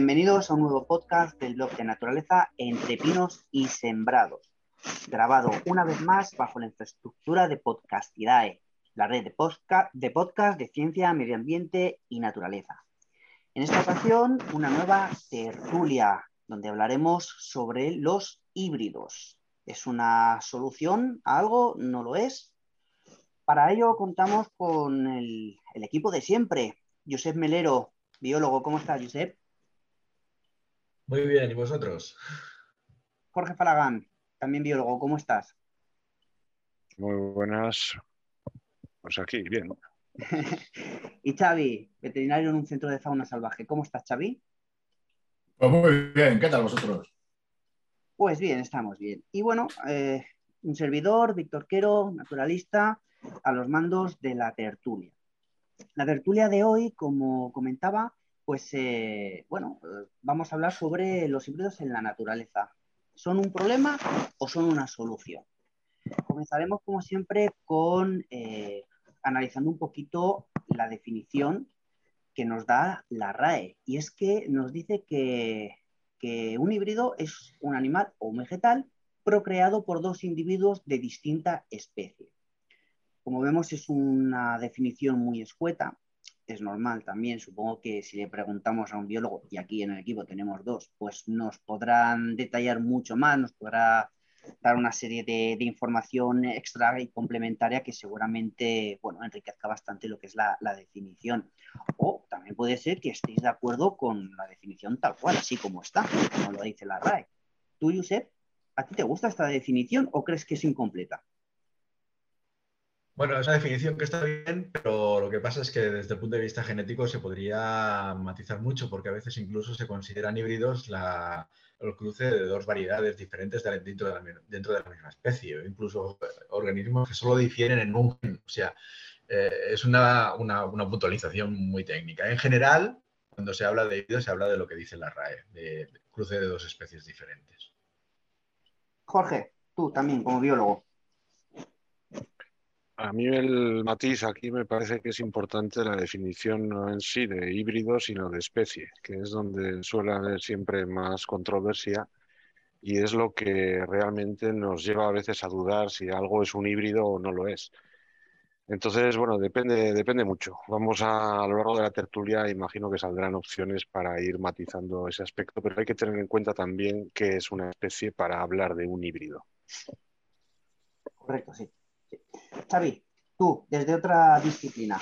bienvenidos a un nuevo podcast del blog de naturaleza Entre Pinos y Sembrados, grabado una vez más bajo la infraestructura de Podcastidae, la red de, podcast de ciencia, medio ambiente y naturaleza. En esta ocasión, una nueva tertulia, donde hablaremos sobre los híbridos. ¿Es una solución a algo? ¿No lo es? Para ello contamos con el, el equipo de siempre. Josep Melero, biólogo, ¿cómo estás, Josep? Muy bien, ¿y vosotros? Jorge Falagán, también biólogo, ¿cómo estás? Muy buenas. Pues aquí, bien. y Xavi, veterinario en un centro de fauna salvaje. ¿Cómo estás, Xavi? Pues muy bien, ¿qué tal vosotros? Pues bien, estamos bien. Y bueno, eh, un servidor, Víctor Quero, naturalista, a los mandos de la tertulia. La tertulia de hoy, como comentaba, pues eh, bueno, eh, vamos a hablar sobre los híbridos en la naturaleza. ¿Son un problema o son una solución? Comenzaremos, como siempre, con eh, analizando un poquito la definición que nos da la RAE. Y es que nos dice que, que un híbrido es un animal o un vegetal procreado por dos individuos de distinta especie. Como vemos, es una definición muy escueta, es normal también. Supongo que si le preguntamos a un biólogo, y aquí en el equipo tenemos dos, pues nos podrán detallar mucho más, nos podrá dar una serie de, información extra y complementaria que seguramente, bueno, enriquezca bastante lo que es la, la, definición. O también puede ser que estéis de acuerdo con la definición tal cual, así como está, como lo dice la RAE. ¿Tú, Josep, a ti te gusta esta definición o crees que es incompleta? Bueno, es una definición que está bien, pero lo que pasa es que desde el punto de vista genético se podría matizar mucho, porque a veces incluso se consideran híbridos la, el cruce de dos variedades diferentes dentro de la, de misma especie, o incluso organismos que solo difieren en un gen. O sea, eh, es una, una, una, puntualización muy técnica. En general, cuando se habla de híbridos, se habla de lo que dice la RAE, de cruce de dos especies diferentes. Jorge, tú también como biólogo. A mí el matiz aquí me parece que es importante la definición no en sí de híbrido, sino de especie, que es donde suele haber siempre más controversia y es lo que realmente nos lleva a veces a dudar si algo es un híbrido o no lo es. Entonces, bueno, depende, depende mucho. Vamos a, a lo largo de la tertulia, imagino que saldrán opciones para ir matizando ese aspecto, pero hay que tener en cuenta también que es una especie para hablar de un híbrido. Correcto, sí. Xavi, tú, desde otra disciplina,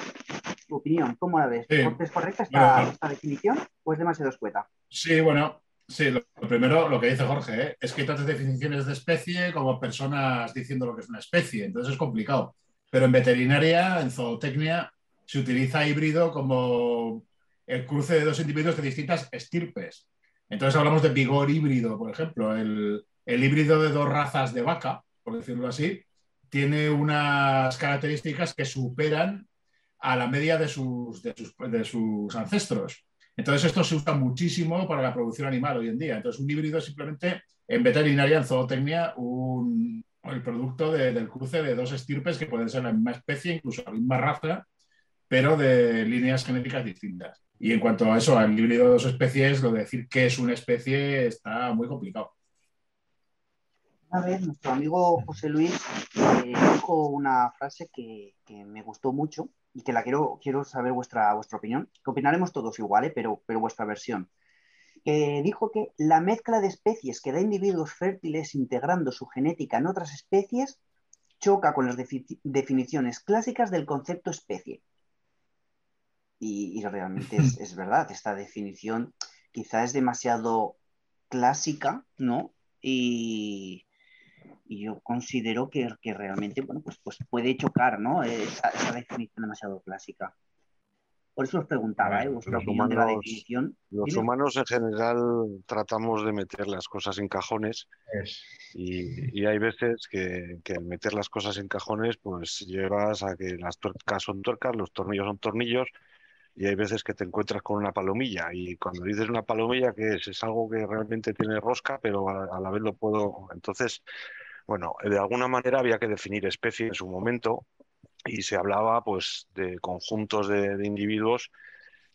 tu opinión, ¿cómo la ves? Sí. ¿Es correcta esta, Bueno. esta definición o es demasiado escueta? Sí, bueno, sí, lo, lo primero, lo que dice Jorge, ¿eh? es que hay tantas definiciones de especie como personas diciendo lo que es una especie, entonces es complicado. Pero en veterinaria, en zootecnia, se utiliza híbrido como el cruce de dos individuos de distintas estirpes. Entonces hablamos de vigor híbrido, por ejemplo, el, el híbrido de dos razas de vaca, por decirlo así, tiene unas características que superan a la media de sus, ancestros. Entonces, esto se usa muchísimo para la producción animal hoy en día. Entonces, un híbrido es simplemente, en veterinaria, en zootecnia, un, el producto de, del cruce de dos estirpes que pueden ser la misma especie, incluso la misma raza, pero de líneas genéticas distintas. Y en cuanto a eso, al híbrido de dos especies, lo de decir qué es una especie está muy complicado. Una vez nuestro amigo José Luis eh, dijo una frase que, que, me gustó mucho y que la quiero, quiero saber vuestra, vuestra opinión, que opinaremos todos igual, ¿eh? pero, pero vuestra versión. Que dijo que la mezcla de especies que da individuos fértiles integrando su genética en otras especies choca con las defi definiciones clásicas del concepto especie. Y, y realmente es, es, verdad, esta definición quizá es demasiado clásica, ¿no? Y, y yo considero que, que, realmente bueno, pues, pues puede chocar ¿no? esa, esa, definición demasiado clásica. Por eso os preguntaba, ¿eh? vuestra los opinión humanos, de la definición. Los ¿Dime? humanos en general tratamos de meter las cosas en cajones es. y, y, hay veces que, que, al meter las cosas en cajones pues llevas a que las tuercas son tuercas, los tornillos son tornillos y hay veces que te encuentras con una palomilla y cuando dices una palomilla que es, es algo que realmente tiene rosca pero a, a la vez lo puedo entonces bueno, de alguna manera había que definir especie en su momento y se hablaba pues de conjuntos de, individuos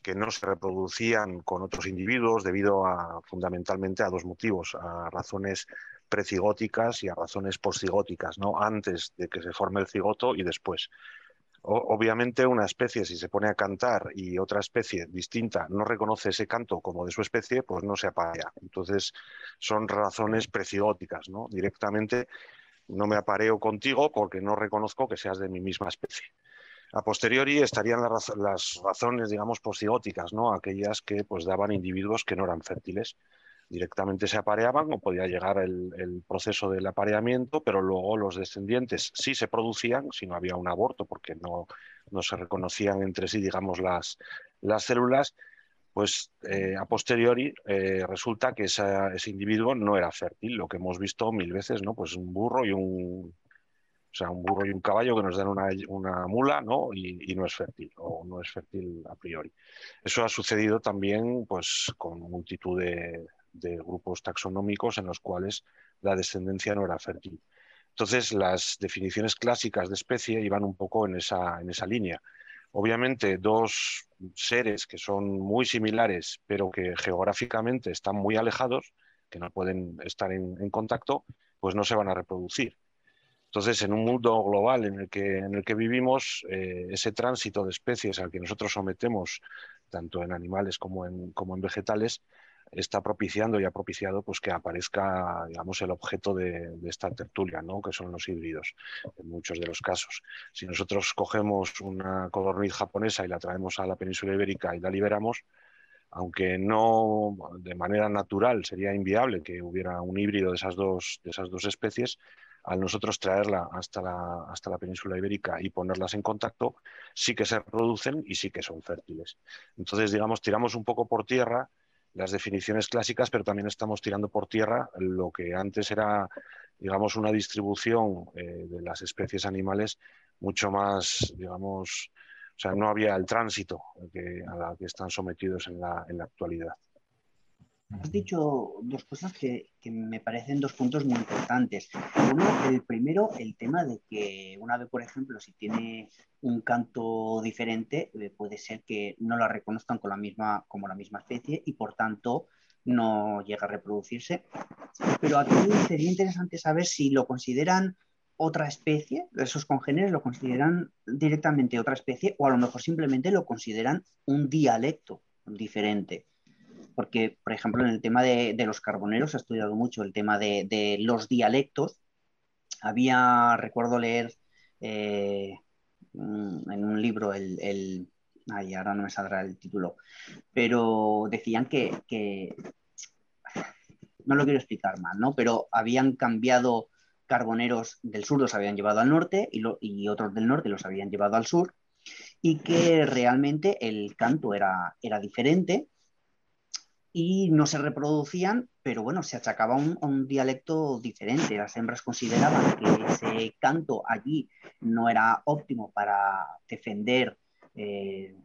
que no se reproducían con otros individuos debido a fundamentalmente a dos motivos, a razones precigóticas y a razones postcigóticas, ¿no? antes de que se forme el cigoto y después. Obviamente una especie si se pone a cantar y otra especie distinta no reconoce ese canto como de su especie, pues no se aparea. Entonces son razones precigóticas, ¿no? Directamente no me apareo contigo porque no reconozco que seas de mi misma especie. A posteriori estarían las, razones, digamos, posigóticas, ¿no? Aquellas que pues daban individuos que no eran fértiles. Directamente se apareaban o podía llegar el, proceso del apareamiento, pero luego los descendientes sí se producían si no había un aborto, porque no, no se reconocían entre sí, digamos, las, las células, pues eh, a posteriori eh, resulta que ese individuo no era fértil, lo que hemos visto mil veces, ¿no? Pues un burro y un, o sea, un burro y un caballo que nos dan una, mula ¿no? Y, no es fértil o no es fértil a priori. Eso ha sucedido también pues, con multitud de, grupos taxonómicos en los cuales la descendencia no era fértil. Entonces, las definiciones clásicas de especie iban un poco en esa, en esa línea. Obviamente, dos seres que son muy similares, pero que geográficamente están muy alejados, que no pueden estar en contacto, pues no se van a reproducir. Entonces, en un mundo global en el que, en el que vivimos, eh, ese tránsito de especies al que nosotros sometemos, tanto en animales como en, vegetales, está propiciando y ha propiciado pues, que aparezca digamos, el objeto de, esta tertulia, ¿no? que son los híbridos, en muchos de los casos. Si nosotros cogemos una codorniz japonesa y la traemos a la península ibérica y la liberamos, aunque no de manera natural sería inviable que hubiera un híbrido de esas dos especies, al nosotros traerla hasta la, hasta la península ibérica y ponerlas en contacto, sí que se reproducen y sí que son fértiles. Entonces, digamos, tiramos un poco por tierra las definiciones clásicas, pero también estamos tirando por tierra lo que antes era, digamos, una distribución eh, de las especies animales mucho más, digamos, o sea, no había el tránsito a la que están sometidos en la, en la actualidad. Has dicho dos cosas que, me parecen dos puntos muy importantes. Uno, el primero, el tema de que una ave, por ejemplo, si tiene un canto diferente, eh, puede ser que no la reconozcan con la misma, como la misma especie y por tanto no llega a reproducirse. Pero aquí sería interesante saber si lo consideran otra especie, esos congéneres lo consideran directamente otra especie o a lo mejor simplemente lo consideran un dialecto diferente porque, por ejemplo, en el tema de, los carboneros he estudiado mucho el tema de, los dialectos. Había, recuerdo leer eh, mm, en un libro el, Ay, ahora no me saldrá el título, pero decían que, no lo quiero explicar mal, ¿no? Pero habían cambiado carboneros del sur, los habían llevado al norte y, y otros del norte los habían llevado al sur y que realmente el canto era, era diferente y no se reproducían, pero bueno, se achacaba un, un dialecto diferente. Las hembras consideraban que ese canto allí no era óptimo para defender eh,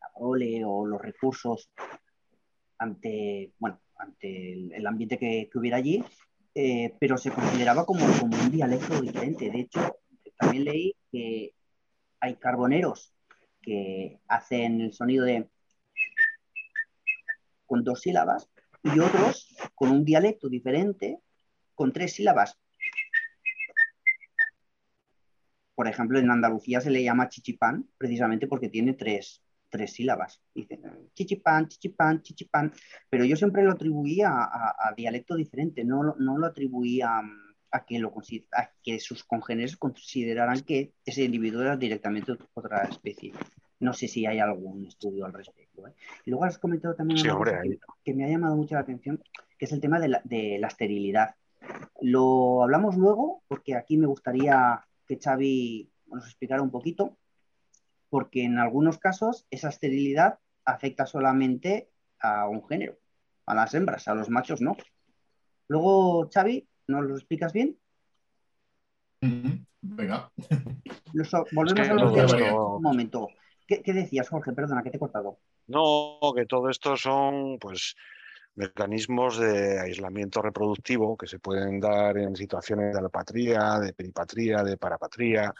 la prole o los recursos ante, bueno, ante el, ambiente que, hubiera allí, eh, pero se consideraba como un dialecto diferente. De hecho, también leí que hay carboneros que hacen el sonido de con dos sílabas y otros con un dialecto diferente con tres sílabas. Por ejemplo, en Andalucía se le llama chichipán precisamente porque tiene tres, sílabas. Dicen chichipán, chichipán, chichipán, pero yo siempre lo atribuía a, dialecto diferente, no, no lo atribuía a que, lo, a que sus congéneres consideraran que ese individuo era directamente otra especie. No sé si hay algún estudio al respecto. ¿eh? Y luego has comentado también que, me ha llamado mucho la atención, que es el tema de la, esterilidad. Lo hablamos luego, porque aquí me gustaría que Xavi nos explicara un poquito, porque en algunos casos esa esterilidad afecta solamente a un género, a las hembras, a los machos no. Luego, Xavi, ¿nos lo explicas bien? Venga. volvemos a lo un momento. ¿Qué, decías, Jorge? Perdona, que te he cortado. No, que todo esto son, pues, mecanismos de aislamiento reproductivo que se pueden dar en situaciones de alopatría, de peripatría, de parapatría,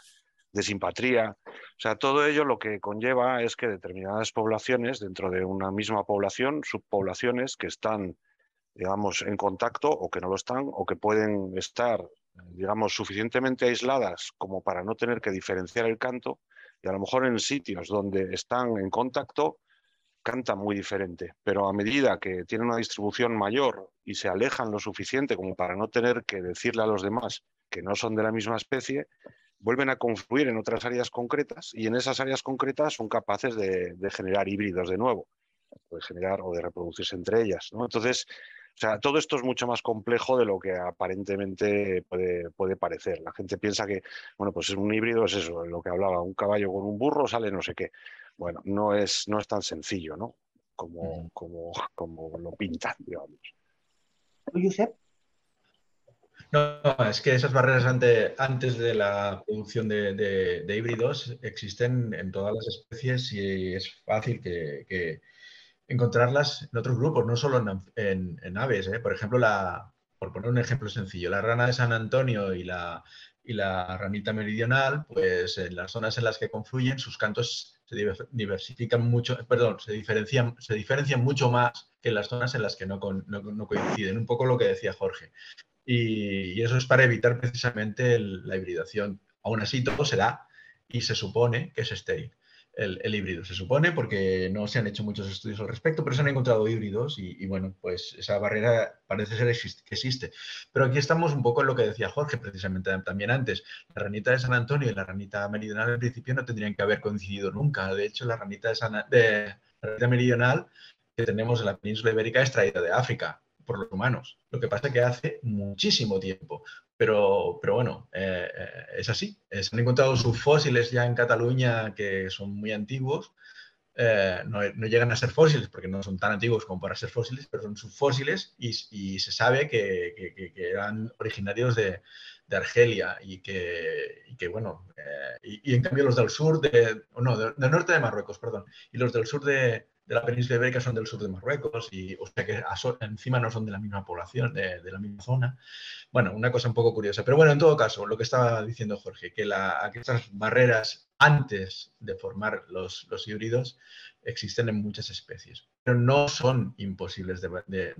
de simpatría. O sea, todo ello lo que conlleva es que determinadas poblaciones, dentro de una misma población, subpoblaciones que están, digamos, en contacto o que no lo están o que pueden estar, digamos, suficientemente aisladas como para no tener que diferenciar el canto y a lo mejor en sitios donde están en contacto cantan muy diferente, pero a medida que tienen una distribución mayor y se alejan lo suficiente como para no tener que decirle a los demás que no son de la misma especie, vuelven a confluir en otras áreas concretas y en esas áreas concretas son capaces de, generar híbridos de nuevo, de generar o de reproducirse entre ellas. Entonces, o sea, todo esto es mucho más complejo de lo que aparentemente puede, puede, parecer. La gente piensa que, bueno, pues un híbrido es eso, lo que hablaba, un caballo con un burro sale no sé qué. Bueno, no es, no es tan sencillo, ¿no? Como, como, como lo pintan, digamos. Josep? No, es que esas barreras antes de la producción de, híbridos existen en todas las especies y es fácil que, encontrarlas en otros grupos, no solo en, aves. ¿eh? Por ejemplo, por poner un ejemplo sencillo, la rana de San Antonio y la, y la ranita meridional, pues en las zonas en las que confluyen, sus cantos se diversifican mucho, perdón, se diferencian, se diferencian mucho más que en las zonas en las que no coinciden. Un poco lo que decía Jorge y, eso es para evitar precisamente la hibridación. Aún así, todo se da y se supone que es estéril. El, híbrido se supone porque no se han hecho muchos estudios al respecto, pero se han encontrado híbridos y, bueno, pues esa barrera parece ser que existe. Pero aquí estamos un poco en lo que decía Jorge precisamente también antes. La ranita de San Antonio y la ranita meridional en principio no tendrían que haber coincidido nunca. De hecho, la ranita, de la ranita meridional que tenemos en la península ibérica es traída de África por los humanos. Lo que pasa es que hace muchísimo tiempo. Pero, pero bueno, eh, eh, es así. Se han encontrado subfósiles ya en Cataluña que son muy antiguos. Eh, no, llegan a ser fósiles porque no son tan antiguos como para ser fósiles, pero son subfósiles y, y se sabe que, eran originarios de, de, Argelia y que, que bueno, y, en cambio los del sur, de, no, del norte de Marruecos, perdón, y los del sur de, de la península ibérica son del sur de Marruecos, y, o sea que encima no son de la misma población, de, la misma zona. Bueno, una cosa un poco curiosa. Pero bueno, en todo caso, lo que estaba diciendo Jorge, que, estas barreras antes de formar los, los, híbridos existen en muchas especies, pero no son imposibles de,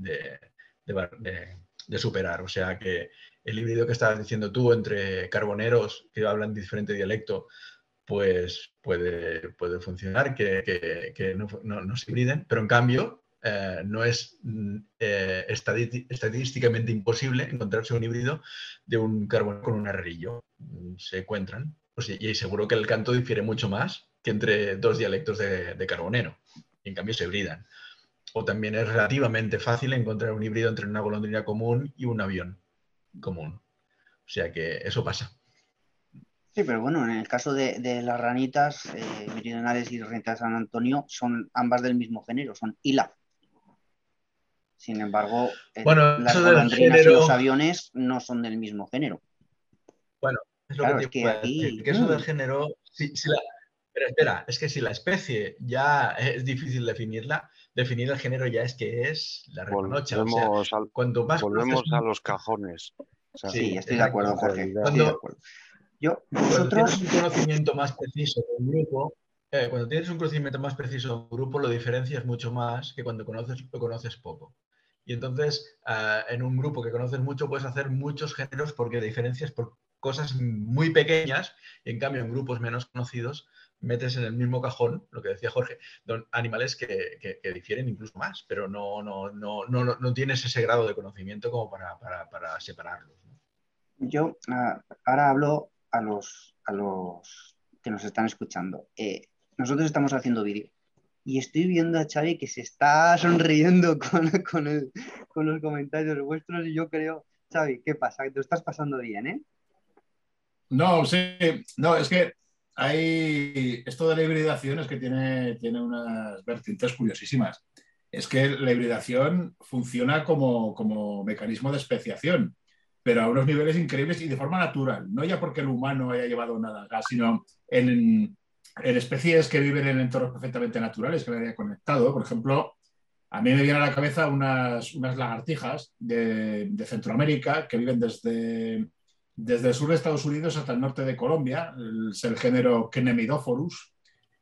de superar. O sea que el híbrido que estabas diciendo tú entre carboneros que hablan diferente dialecto pues puede, puede funcionar, que, no, se hibriden, pero en cambio eh, no es mm, eh, estadísticamente imposible encontrarse un híbrido de un carbono con un arrillo. Mm, se encuentran. Pues, y seguro que el canto difiere mucho más que entre dos dialectos de, carbonero. En cambio se hibridan. O también es relativamente fácil encontrar un híbrido entre una golondrina común y un avión común. O sea que eso pasa. Sí, pero bueno, en el caso de, las ranitas eh, meridionales y ranitas de San Antonio, son ambas del mismo género, son ILA. Sin embargo, las golondrinas y los aviones no son del mismo género. Bueno, es lo que, que, aquí... que eso del género, pero espera, es que si la especie ya es difícil definirla, definir el género ya es que es la reconocha. Volvemos, volvemos a los cajones. sí, estoy de acuerdo, Jorge. Yo, Cuando tienes un conocimiento más preciso de un grupo, eh, cuando tienes un conocimiento más preciso de un grupo, lo diferencias mucho más que cuando conoces, lo conoces poco. Y entonces, ah, en un grupo que conoces mucho, puedes hacer muchos géneros porque diferencias por cosas muy pequeñas. Y en cambio, en grupos menos conocidos, metes en el mismo cajón, lo que decía Jorge, animales que, que, difieren incluso más, pero no, no, no, no, no tienes ese grado de conocimiento como para, para, para separarlos. Yo ah, ahora hablo a los, a los que nos están escuchando. Eh, nosotros estamos haciendo vídeo y estoy viendo a Xavi que se está sonriendo con, con, los comentarios vuestros y yo creo, Xavi, ¿qué pasa? Te estás pasando bien, ¿eh? No, sí, no, es que hay esto de la hibridación es que tiene, tiene unas vertientes curiosísimas. Es que la hibridación funciona como, como mecanismo de especiación pero a unos niveles increíbles y de forma natural, no ya porque el humano haya llevado nada gas, sino en, especies que viven en entornos perfectamente naturales, que me haya conectado. Por ejemplo, a mí me vienen a la cabeza unas, unas lagartijas de, Centroamérica que viven desde, desde el sur de Estados Unidos hasta el norte de Colombia, es el género Cnemidophorus.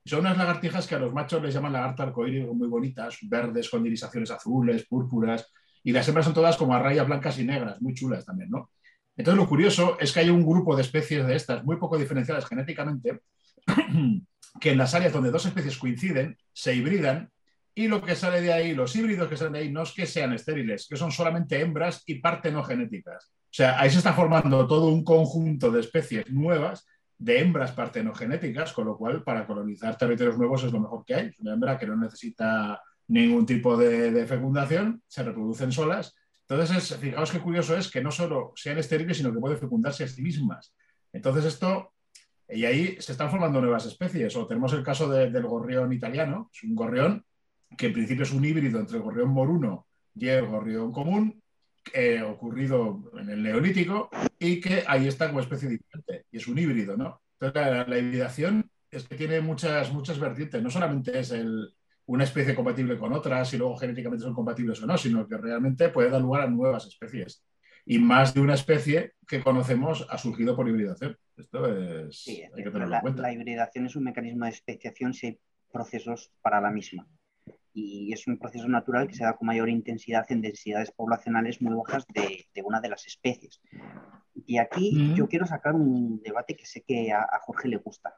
Son unas lagartijas que a los machos les llaman lagarta arcoíris muy bonitas, verdes con irisaciones azules, púrpuras, y las hembras son todas como a rayas blancas y negras, muy chulas también, ¿no? Entonces lo curioso es que hay un grupo de especies de estas muy poco diferenciadas genéticamente que en las áreas donde dos especies coinciden se hibridan y lo que sale de ahí, los híbridos que salen de ahí, no es que sean estériles, que son solamente hembras y partenogenéticas. O sea, ahí se está formando todo un conjunto de especies nuevas de hembras partenogenéticas, con lo cual para colonizar territorios nuevos es lo mejor que hay. Una hembra que no necesita ningún tipo de, fecundación, se reproducen solas. Entonces, fijaos qué curioso es que no solo sean estériles, sino que pueden fecundarse a sí mismas. Entonces, esto, y ahí se están formando nuevas especies. O tenemos el caso del gorrión italiano, es un gorrión que en principio es un híbrido entre el gorrión moruno y el gorrión común, eh, ocurrido en el Neolítico, y que ahí está como especie diferente, y es un híbrido, ¿no? Entonces, la, hibridación es que tiene muchas, muchas vertientes, no solamente es una especie compatible con otras y luego genéticamente son compatibles o no, sino que realmente puede dar lugar a nuevas especies. Y más de una especie que conocemos ha surgido por hibridación. Esto es. hay que tenerlo en cuenta. La hibridación es un mecanismo de especiación si hay procesos para la misma y es un proceso natural que se da con mayor intensidad en densidades poblacionales muy bajas de, una de las especies. Y aquí yo quiero sacar un debate que sé que a, Jorge le gusta,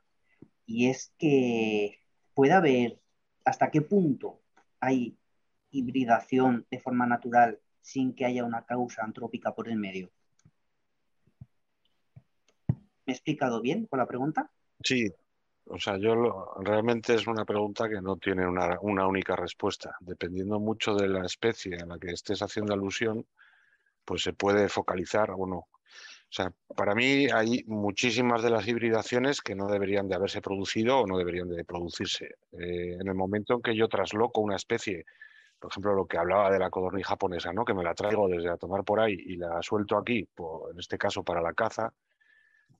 y es que puede haber hasta qué punto hay hibridación de forma natural sin que haya una causa antrópica por el medio. ¿Me he explicado bien con la pregunta? Sí, o sea, yo realmente es una pregunta que no tiene una, única respuesta. Dependiendo mucho de la especie a la que estés haciendo alusión, pues se puede focalizar o no. O sea, para mí hay muchísimas de las hibridaciones que no deberían de haberse producido o no deberían de producirse. Eh, en el momento en que yo trasloco una especie, por ejemplo, lo que hablaba de la codorniz japonesa, ¿no? que me la traigo desde a tomar por ahí y la suelto aquí, en este caso para la caza,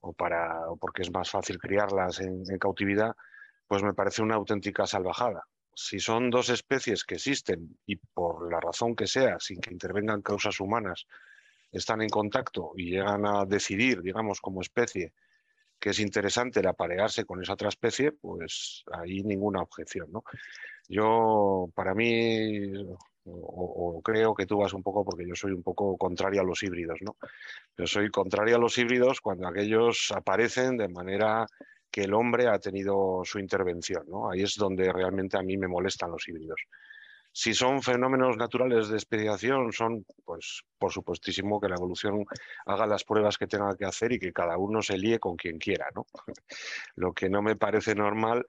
o, para, porque es más fácil criarlas en, cautividad, pues me parece una auténtica salvajada. Si son dos especies que existen y por la razón que sea, sin que intervengan causas humanas, están en contacto y llegan a decidir, digamos, como especie, que es interesante el aparearse con esa otra especie, pues ahí ninguna objeción. ¿no? Yo, para mí, o, creo que tú vas un poco porque yo soy un poco contrario a los híbridos, ¿no? Yo soy contrario a los híbridos cuando aquellos aparecen de manera que el hombre ha tenido su intervención, ¿no? Ahí es donde realmente a mí me molestan los híbridos. Si son fenómenos naturales de especiación, son, pues, por supuestísimo que la evolución haga las pruebas que tenga que hacer y que cada uno se líe con quien quiera, ¿no? Lo que no me parece normal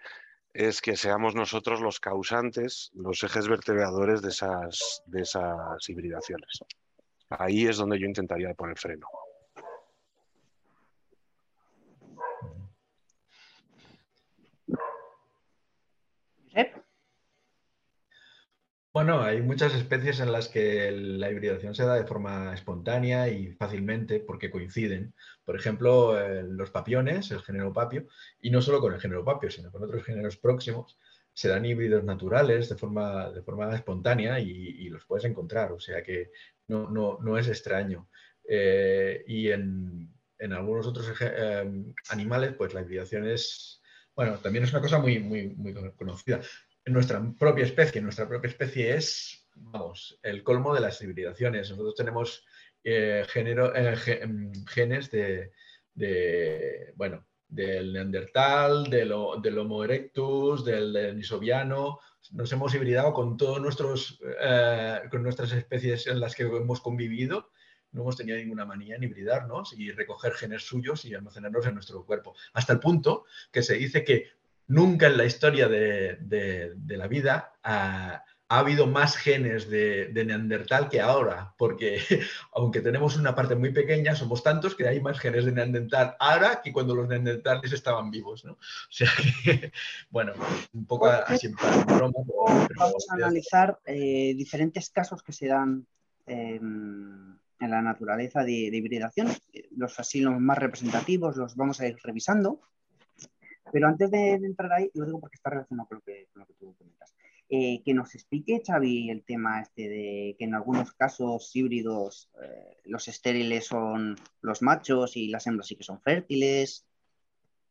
es que seamos nosotros los causantes, los ejes vertebradores de esas, de esas hibridaciones. Ahí es donde yo intentaría poner freno. Bueno, hay muchas especies en las que la hibridación se da de forma espontánea y fácilmente porque coinciden. Por ejemplo, eh, los papiones, el género papio, y no solo con el género papio, sino con otros géneros próximos, se dan híbridos naturales de forma, de forma espontánea y, los puedes encontrar, o sea que no, no, es extraño. Eh, y en, en, algunos otros eh, animales, pues la hibridación es, bueno, también es una cosa muy, muy, muy conocida nuestra propia especie. Nuestra propia especie es, vamos, el colmo de las hibridaciones. Nosotros tenemos eh, eh, mm, genes de, bueno, del neandertal, del, del Homo erectus, del denisoviano. Nos hemos hibridado con todos nuestros, eh, con nuestras especies en las que hemos convivido. No hemos tenido ninguna manía en hibridarnos y recoger genes suyos y almacenarlos en nuestro cuerpo. Hasta el punto que se dice que nunca en la historia de, la vida ha, habido más genes de, Neandertal que ahora, porque aunque tenemos una parte muy pequeña, somos tantos que hay más genes de Neandertal ahora que cuando los Neandertales estaban vivos. ¿no? O sea que, bueno, un poco así broma. Vamos a analizar eh, diferentes casos que se dan en la naturaleza de, hibridación, los así los más representativos, los vamos a ir revisando. Pero antes de, entrar ahí, lo digo porque está relacionado con lo que, tú comentas. Eh, que nos explique, Xavi, el tema este de que en algunos casos híbridos eh, los estériles son los machos y las hembras sí que son fértiles.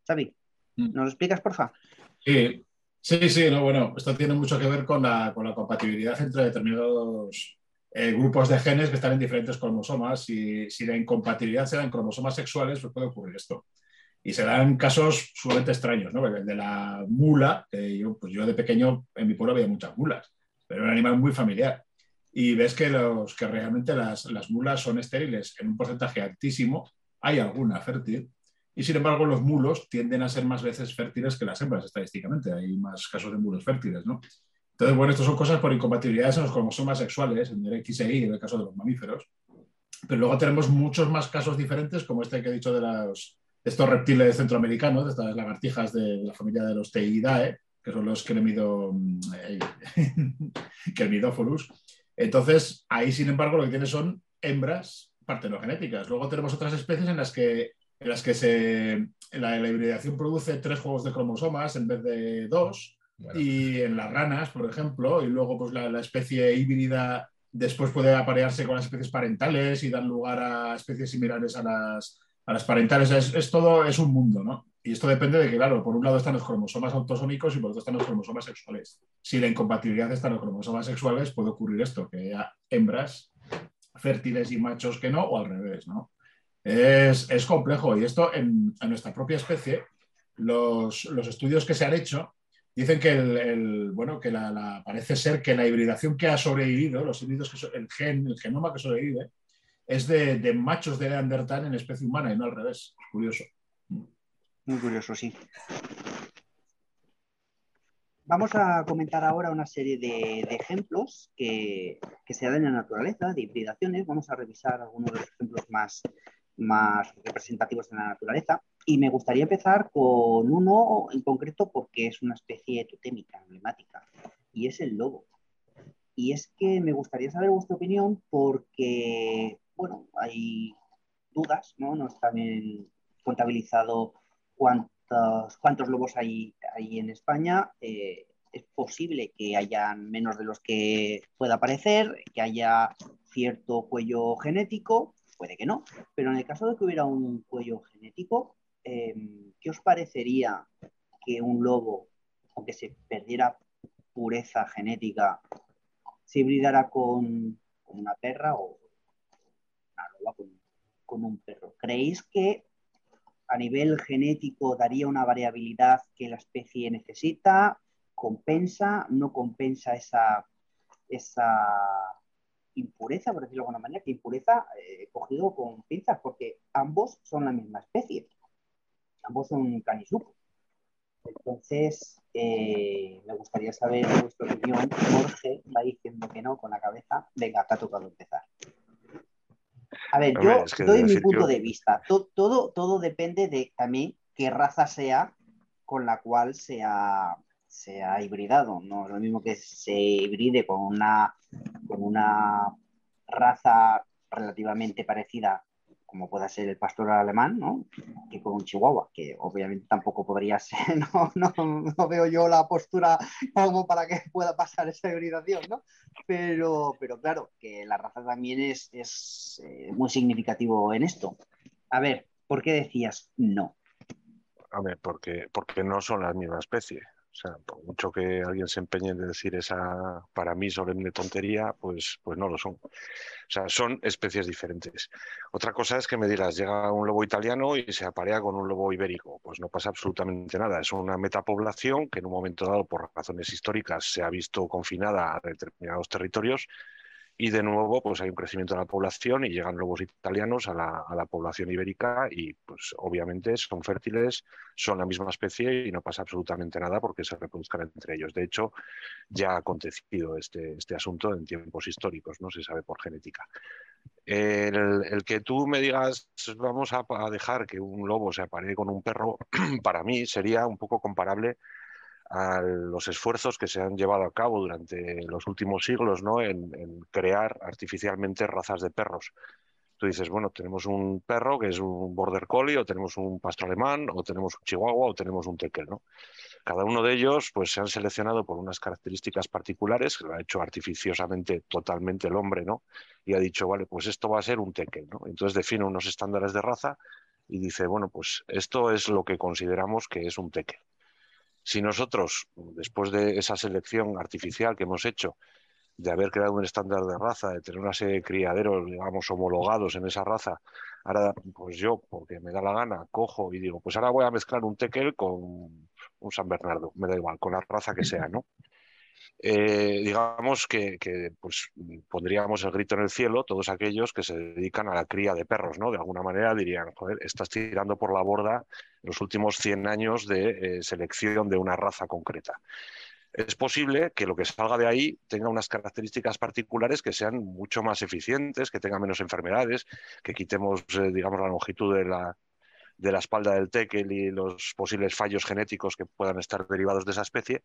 Xavi, mm. ¿nos lo explicas, porfa? Sí, sí, sí, no, bueno, esto tiene mucho que ver con la, compatibilidad entre determinados eh, grupos de genes que están en diferentes cromosomas. y si la incompatibilidad se da en cromosomas sexuales, pues puede ocurrir esto. Y se dan casos sumamente extraños, ¿no? El de la mula, que yo, pues yo de pequeño en mi pueblo había muchas mulas, pero era un animal muy familiar. Y ves que, los, que realmente las, las mulas son estériles en un porcentaje altísimo, hay alguna fértil, y sin embargo los mulos tienden a ser más veces fértiles que las hembras estadísticamente, hay más casos de mulos fértiles, ¿no? Entonces, bueno, estas son cosas por incompatibilidades en los cromosomas sexuales, en el X e en el caso de los mamíferos. Pero luego tenemos muchos más casos diferentes, como este que he dicho de los, estos reptiles centroamericanos, estas lagartijas de la familia de los Teidae, que son los Cremido, Cremidóforos. Entonces, ahí, sin embargo, lo que tiene son hembras partenogenéticas. Luego tenemos otras especies en las que, en las que se, la, hibridación produce tres juegos de cromosomas en vez de dos. Y en las ranas, por ejemplo, y luego pues, la, la especie híbrida después puede aparearse con las especies parentales y dar lugar a especies similares a las, a las parentales. Es, todo, es un mundo, ¿no? Y esto depende de que, claro, por un lado están los cromosomas autosómicos y por otro están los cromosomas sexuales. Si la incompatibilidad está en los cromosomas sexuales, puede ocurrir esto, que haya hembras fértiles y machos que no, o al revés, ¿no? Es, complejo y esto en, nuestra propia especie, los, estudios que se han hecho dicen que el, bueno, que la, parece ser que la hibridación que ha sobrevivido, los híbridos que el gen, el genoma que sobrevive, es de, machos de Neandertal en especie humana y no al revés. Es curioso. Muy curioso, sí. Vamos a comentar ahora una serie de, ejemplos que, se dan en la naturaleza, de hibridaciones. Vamos a revisar algunos de los ejemplos más, representativos de la naturaleza. Y me gustaría empezar con uno en concreto porque es una especie totémica, emblemática, y es el lobo. Y es que me gustaría saber vuestra opinión porque bueno, hay dudas, ¿no? No está bien contabilizado cuántos, lobos hay, hay en España. Eh, es posible que hayan menos de los que pueda parecer, que haya cierto cuello genético, puede que no, pero en el caso de que hubiera un cuello genético, em, ¿qué os parecería que un lobo, aunque se perdiera pureza genética, se hibridara con, con una perra o con, un perro. ¿Creéis que a nivel genético daría una variabilidad que la especie necesita? ¿Compensa? ¿No compensa esa, esa impureza, por decirlo de alguna manera? Que impureza eh, cogido con pinzas, porque ambos son la misma especie. Ambos son canisuco. Entonces, eh, me gustaría saber vuestra opinión. Jorge va diciendo que no con la cabeza. Venga, te ha tocado empezar. A ver, yo doy mi punto de vista. Todo, todo, depende de también qué raza sea con la cual se ha, hibridado. No es lo mismo que se hibride con una, con una raza relativamente parecida como pueda ser el pastor alemán, ¿no? Que con un chihuahua, que obviamente tampoco podría ser, no, veo yo la postura como para que pueda pasar esa hibridación, ¿no? Pero, pero claro, que la raza también es, es eh, muy significativo en esto. A ver, ¿por qué decías no? A ver, porque, porque no son la misma especie. O sea, por mucho que alguien se empeñe en decir esa, para mí, solemne tontería, pues, pues no lo son. O sea, son especies diferentes. Otra cosa es que me digas, llega un lobo italiano y se aparea con un lobo ibérico. Pues no pasa absolutamente nada. Es una metapoblación que en un momento dado, por razones históricas, se ha visto confinada a determinados territorios y de nuevo, pues hay un crecimiento de la población y llegan lobos italianos a la, población ibérica y pues obviamente son fértiles, son la misma especie y no pasa absolutamente nada porque se reproduzcan entre ellos. De hecho, ya ha acontecido este, este asunto en tiempos históricos, no se sabe por genética. El, que tú me digas, vamos a, a, dejar que un lobo se aparee con un perro, para mí sería un poco comparable a los esfuerzos que se han llevado a cabo durante los últimos siglos ¿no? en, crear artificialmente razas de perros. Tú dices, bueno, tenemos un perro que es un border collie, o tenemos un pastor alemán, o tenemos un chihuahua, o tenemos un tekel, ¿no? Cada uno de ellos pues, se han seleccionado por unas características particulares, que lo ha hecho artificiosamente totalmente el hombre, ¿no? Y ha dicho, vale, pues esto va a ser un tekel, ¿no? Entonces define unos estándares de raza y dice, bueno, pues esto es lo que consideramos que es un tekel. Si nosotros, después de esa selección artificial que hemos hecho, de haber creado un estándar de raza, de tener una serie de criaderos, digamos, homologados en esa raza, ahora, pues yo, porque me da la gana, cojo y digo, pues ahora voy a mezclar un tekel con un San Bernardo, me da igual, con la raza que sea, ¿no? Eh, digamos que, pues, pondríamos el grito en el cielo todos aquellos que se dedican a la cría de perros, ¿no? De alguna manera dirían, joder, estás tirando por la borda los últimos 100 años de eh, selección de una raza concreta es posible que lo que salga de ahí tenga unas características particulares que sean mucho más eficientes, que tengan menos enfermedades, que quitemos, eh, digamos, la longitud de la, de la espalda del tekel y los posibles fallos genéticos que puedan estar derivados de esa especie,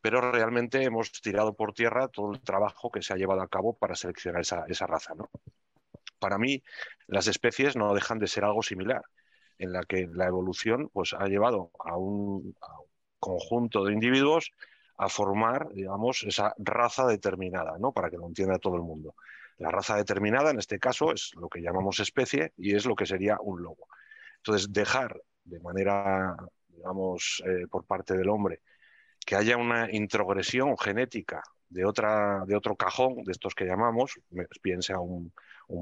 pero realmente hemos tirado por tierra todo el trabajo que se ha llevado a cabo para seleccionar esa, esa raza. ¿no? Para mí, las especies no dejan de ser algo similar, en la que la evolución pues, ha llevado a un, conjunto de individuos a formar, digamos, esa raza determinada, ¿no? Para que lo entienda todo el mundo. La raza determinada, en este caso, es lo que llamamos especie y es lo que sería un lobo. Entonces, dejar de manera, digamos, eh, por parte del hombre, que haya una introgresión genética de, otra, de otro cajón, de estos que llamamos, bien sea un,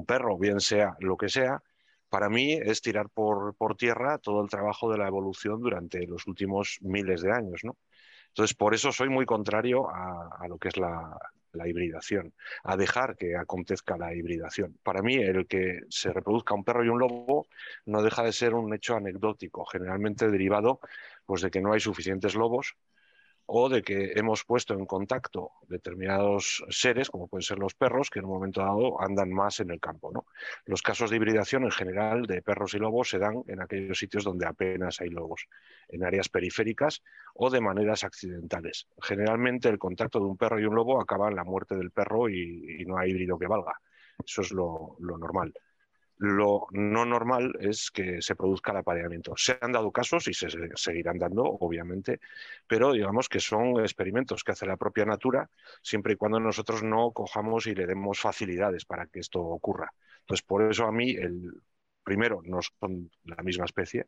perro, bien sea lo que sea, para mí es tirar por, por, tierra todo el trabajo de la evolución durante los últimos miles de años, ¿no? Entonces, por eso soy muy contrario a, lo que es la, hibridación, a dejar que acontezca la hibridación. Para mí, el que se reproduzca un perro y un lobo no deja de ser un hecho anecdótico, generalmente derivado pues, de que no hay suficientes lobos o de que hemos puesto en contacto determinados seres, como pueden ser los perros, que en un momento dado andan más en el campo. ¿no? Los casos de hibridación en general de perros y lobos se dan en aquellos sitios donde apenas hay lobos, en áreas periféricas o de maneras accidentales. Generalmente el contacto de un perro y un lobo acaba en la muerte del perro y, no hay híbrido que valga. Eso es lo normal. Lo no normal es que se produzca el apareamiento. Se han dado casos y se seguirán dando, obviamente, pero digamos que son experimentos que hace la propia natura, siempre y cuando nosotros no cojamos y le demos facilidades para que esto ocurra. Entonces, por eso a mí, el, primero, no son la misma especie,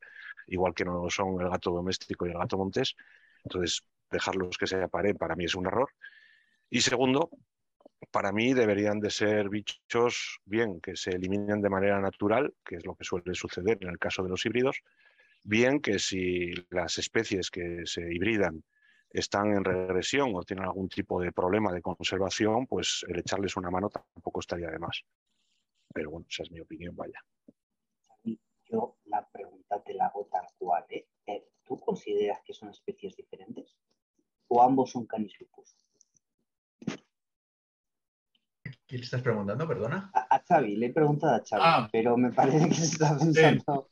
igual que no son el gato doméstico y el gato montés. Entonces, dejarlos que se aparen para mí es un error. Y segundo, para mí deberían de ser bichos, bien, que se eliminen de manera natural, que es lo que suele suceder en el caso de los híbridos, bien que si las especies que se hibridan están en regresión o tienen algún tipo de problema de conservación, pues el echarles una mano tampoco estaría de más. Pero bueno, esa es mi opinión, vaya. Yo la pregunta te la hago tal cual. ¿eh? Eh, ¿Tú consideras que son especies diferentes? ¿O ambos son canislupus? ¿Quién le estás preguntando, perdona? A, Xavi, le he preguntado a Xavi, ah. pero me parece que se está pensando.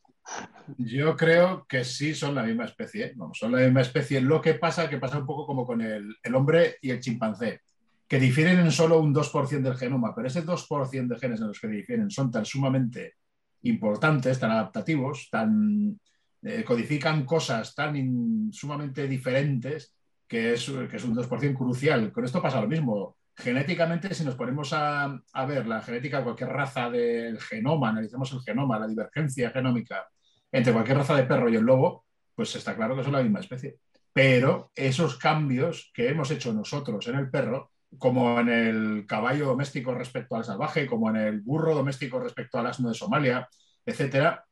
Yo creo que sí son la misma especie, son la misma especie. Lo que pasa que pasa un poco como con el, hombre y el chimpancé, que difieren en solo un 2% del genoma, pero ese 2% de genes en los que difieren son tan sumamente importantes, tan adaptativos, tan eh, codifican cosas tan sumamente diferentes que es, que es un 2% crucial. Con esto pasa lo mismo genéticamente, si nos ponemos a, ver la genética de cualquier raza del genoma, analizamos el genoma, la divergencia genómica entre cualquier raza de perro y el lobo, pues está claro que son la misma especie. Pero esos cambios que hemos hecho nosotros en el perro, como en el caballo doméstico respecto al salvaje, como en el burro doméstico respecto al asno de Somalia, etcétera,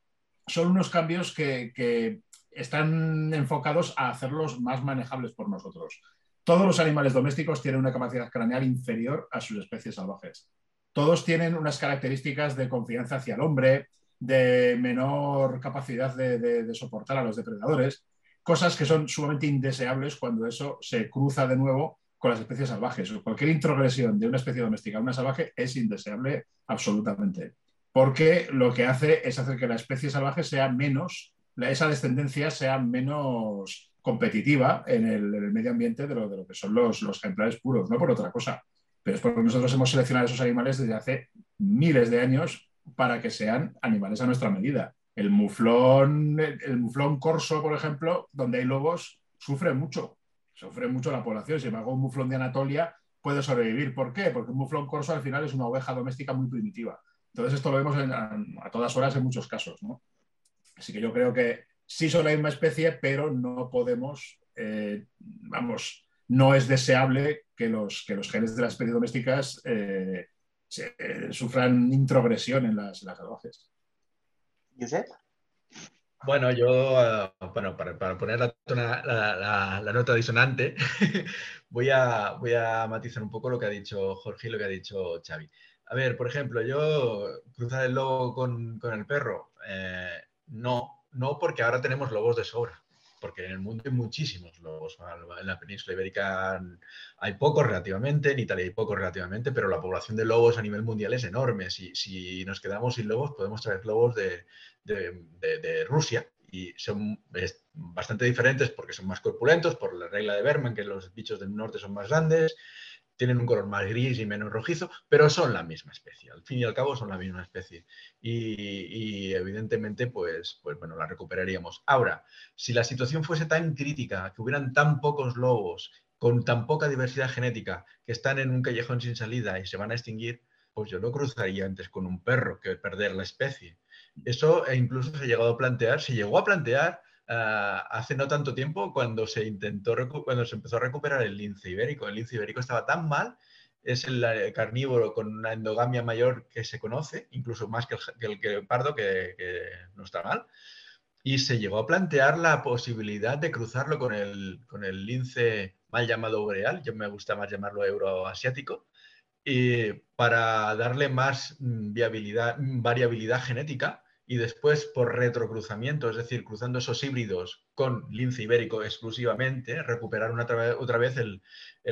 son unos cambios que, que están enfocados a hacerlos más manejables por nosotros. Todos los animales domésticos tienen una capacidad craneal inferior a sus especies salvajes. Todos tienen unas características de confianza hacia el hombre, de menor capacidad de, soportar a los depredadores, cosas que son sumamente indeseables cuando eso se cruza de nuevo con las especies salvajes. Cualquier introgresión de una especie doméstica a una salvaje es indeseable absolutamente, porque lo que hace es hacer que la especie salvaje sea menos, esa descendencia sea menos competitiva en el, medio ambiente de lo, de lo que son los, ejemplares puros, no por otra cosa. Pero es porque nosotros hemos seleccionado esos animales desde hace miles de años para que sean animales a nuestra medida. El muflón, el muflón corso, por ejemplo, donde hay lobos, sufre mucho, sufre mucho la población. Sin embargo, un muflón de Anatolia puede sobrevivir. ¿Por qué? Porque un muflón corso al final es una oveja doméstica muy primitiva. Entonces esto lo vemos a, todas horas en muchos casos. Así que yo creo que sí son la misma especie, pero no podemos, eh, vamos, no es deseable que los, que los genes de las especies domésticas eh, eh, sufran introgresión en las, las salvajes. Josep. Bueno, yo, bueno, para, poner la, nota disonante, voy, a, voy a matizar un poco lo que ha dicho Jorge y lo que ha dicho Xavi. A ver, por ejemplo, yo cruzar el lobo con, el perro, no, no porque ahora tenemos lobos de sobra porque en el mundo hay muchísimos lobos. En la península ibérica hay pocos relativamente, en Italia hay pocos relativamente, pero la población de lobos a nivel mundial es enorme. Si, nos quedamos sin lobos, podemos traer lobos de, Rusia y son bastante diferentes porque son más corpulentos, por la regla de Berman, que los bichos del norte son más grandes, tienen un color más gris y menos rojizo, pero son la misma especie. Al fin y al cabo son la misma especie. Y, evidentemente, pues, pues bueno, la recuperaríamos. Ahora, si la situación fuese tan crítica, que hubieran tan pocos lobos, con tan poca diversidad genética, que están en un callejón sin salida y se van a extinguir, pues yo no cruzaría antes con un perro que perder la especie. Eso incluso se ha llegado a plantear, se llegó a plantear Ah, hace no tanto tiempo cuando se intentó cuando se empezó a recuperar el lince ibérico. El lince ibérico estaba tan mal, es el carnívoro con una endogamia mayor que se conoce, incluso más que el, que el, pardo, que, no está mal. Y se llegó a plantear la posibilidad de cruzarlo con el, con el lince mal llamado boreal, yo me gusta más llamarlo euroasiático, y para darle más mm, mm, variabilidad genética y después por retrocruzamiento, es decir, cruzando esos híbridos con lince ibérico exclusivamente, recuperar una otra vez el,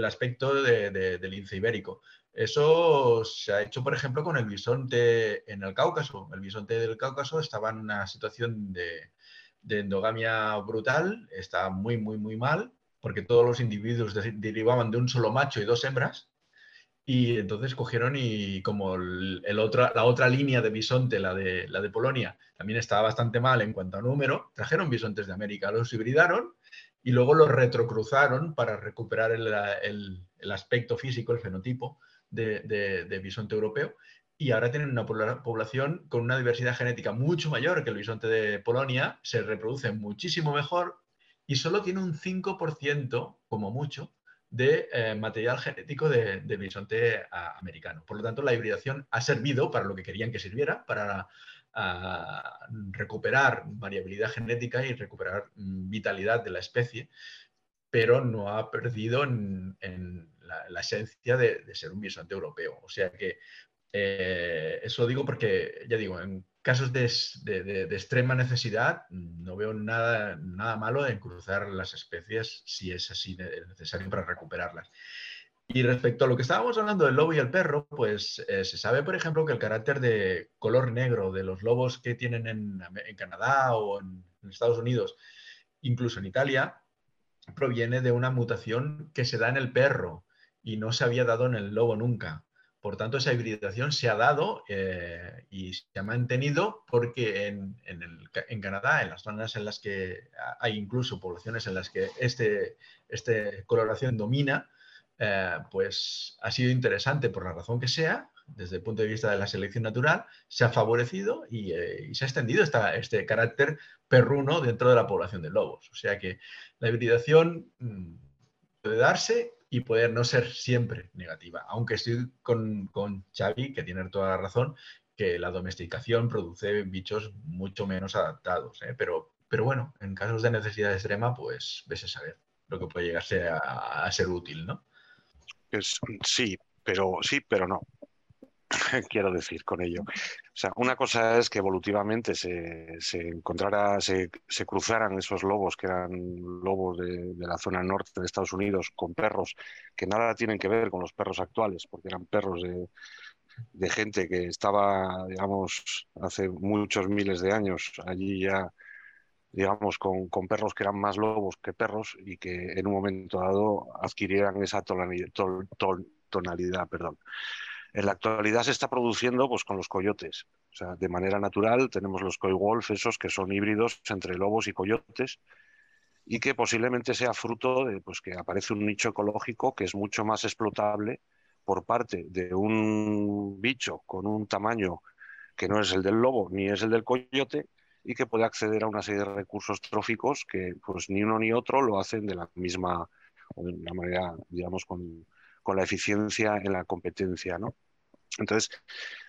aspecto de, lince ibérico. Eso se ha hecho, por ejemplo, con el bisonte en el Cáucaso. El bisonte del Cáucaso estaba en una situación de, endogamia brutal, está muy, muy, muy mal, porque todos los individuos derivaban de un solo macho y dos hembras, y entonces cogieron y como el, la otra línea de bisonte, la de, la de Polonia, también estaba bastante mal en cuanto a número, trajeron bisontes de América, los hibridaron y luego los retrocruzaron para recuperar el, aspecto físico, el fenotipo de, bisonte europeo. Y ahora tienen una población con una diversidad genética mucho mayor que el bisonte de Polonia, se reproduce muchísimo mejor y solo tiene un 5% como mucho de eh, material genético de, bisonte americano. Por lo tanto, la hibridación ha servido para lo que querían que sirviera, para recuperar variabilidad genética y recuperar mm, vitalidad de la especie, pero no ha perdido en, la, esencia de, ser un bisonte europeo. O sea que eh, eso digo porque, ya digo, en casos de, extrema necesidad, no veo nada, nada malo en cruzar las especies si es así necesario para recuperarlas. Y respecto a lo que estábamos hablando del lobo y el perro, pues eh, se sabe, por ejemplo, que el carácter de color negro de los lobos que tienen en, Canadá o en, en, Estados Unidos, incluso en Italia, proviene de una mutación que se da en el perro y no se había dado en el lobo nunca. Por tanto, esa hibridación se ha dado eh, y se ha mantenido porque en, Canadá, en las zonas en las que hay incluso poblaciones en las que este, este coloración domina, eh, pues ha sido interesante por la razón que sea, desde el punto de vista de la selección natural, se ha favorecido y, eh, se ha extendido este carácter perruno dentro de la población de lobos. O sea que la hibridación mm, puede darse y poder no ser siempre negativa. Aunque estoy con, con Xavi, que tiene toda la razón, que la domesticación produce bichos mucho menos adaptados. ¿eh? Pero, pero bueno, en casos de necesidad extrema, pues ves a saber lo que puede llegarse a, a ser útil, ¿no? sí, pero sí, pero no. quiero decir con ello. O sea, una cosa es que evolutivamente se, se encontrara, se, se, cruzaran esos lobos que eran lobos de, de, la zona norte de Estados Unidos con perros que nada tienen que ver con los perros actuales, porque eran perros de, de gente que estaba, digamos, hace muchos miles de años allí ya digamos, con, con, perros que eran más lobos que perros y que en un momento dado adquirieran esa tonalidad, tonalidad perdón. En la actualidad se está produciendo pues, con los coyotes. O sea, de manera natural tenemos los coy wolf, esos que son híbridos entre lobos y coyotes. y que posiblemente sea fruto de pues, que aparece un nicho ecológico que es mucho más explotable por parte de un bicho con un tamaño que no es el del lobo ni es el del coyote y que puede acceder a una serie de recursos tróficos que pues ni uno ni otro lo hacen de la misma de una manera, digamos, con la eficiencia en la competencia, ¿no? Entonces,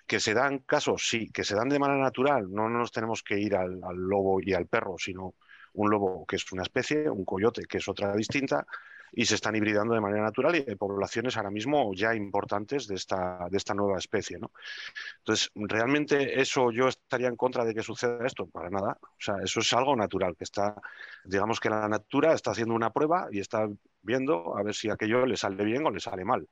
que se dan casos, sí, que se dan de manera natural, no nos tenemos que ir al, lobo y al perro, sino un lobo que es una especie, un coyote que es otra distinta, y se están hibridando de manera natural y hay poblaciones ahora mismo ya importantes de esta, de esta nueva especie. ¿no? Entonces, ¿realmente eso yo estaría en contra de que suceda esto? Para nada. O sea, eso es algo natural, que está, digamos que la natura está haciendo una prueba y está viendo a ver si aquello le sale bien o le sale mal.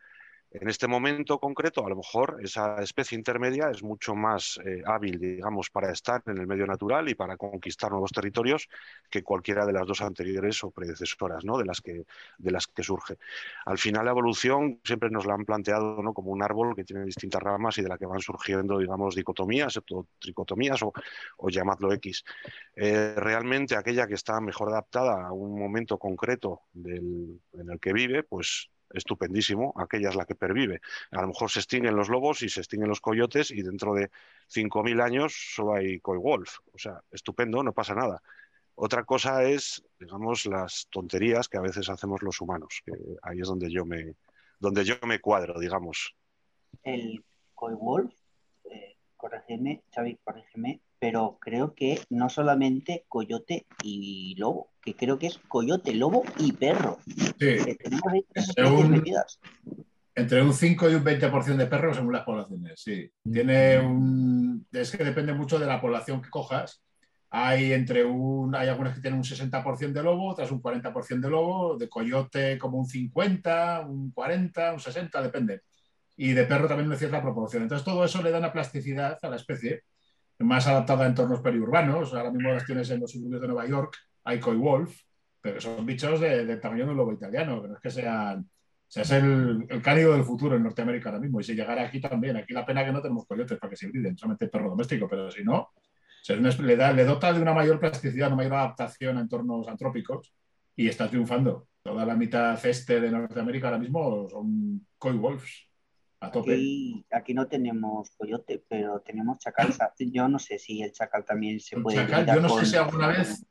En este momento concreto, a lo mejor esa especie intermedia es mucho más eh, hábil, digamos, para estar en el medio natural y para conquistar nuevos territorios que cualquiera de las dos anteriores o predecesoras, ¿no? De las que, de las que surge. Al final, la evolución siempre nos la han planteado ¿no? como un árbol que tiene distintas ramas y de la que van surgiendo, digamos, dicotomías, o tricotomías o, llamadlo X. Eh, realmente, aquella que está mejor adaptada a un momento concreto del, en el que vive, pues estupendísimo, aquella es la que pervive. A lo mejor se extinguen los lobos y se extinguen los coyotes y dentro de 5.000 años solo hay coy wolf. O sea, estupendo, no pasa nada. Otra cosa es, digamos, las tonterías que a veces hacemos los humanos, ahí es donde yo me, donde yo me cuadro, digamos. El coy wolf, corrígeme, Xavi, corrígeme, pero creo que no solamente coyote y lobo, que creo que es coyote, lobo y perro. Sí. tenemos ahí tres entre, un, entre un 5 y un 20% de perros según las poblaciones, sí. Tiene un, es que depende mucho de la población que cojas. Hay entre un, hay algunas que tienen un 60% de lobo, otras un 40% de lobo, de coyote como un 50, un 40, un 60, depende. Y de perro también una cierta proporción. Entonces todo eso le da una plasticidad a la especie más adaptada a entornos periurbanos. Ahora mismo las tienes en los suburbios de Nueva York, hay coy wolf, pero son bichos del de tamaño de un lobo italiano, que no es que sean... O sea, es el, el cánido del futuro en Norteamérica ahora mismo. Y si llegara aquí también, aquí la pena que no tenemos coyotes para que se hibriden, solamente perro doméstico, pero si no, le, da, le dota de una mayor plasticidad, una mayor adaptación a entornos antrópicos y está triunfando. Toda la mitad este de Norteamérica ahora mismo son coy wolves. Aquí, no tenemos coyote, pero tenemos chacal. Yo no sé si el chacal también se puede. Chacal, yo no sé si alguna vez.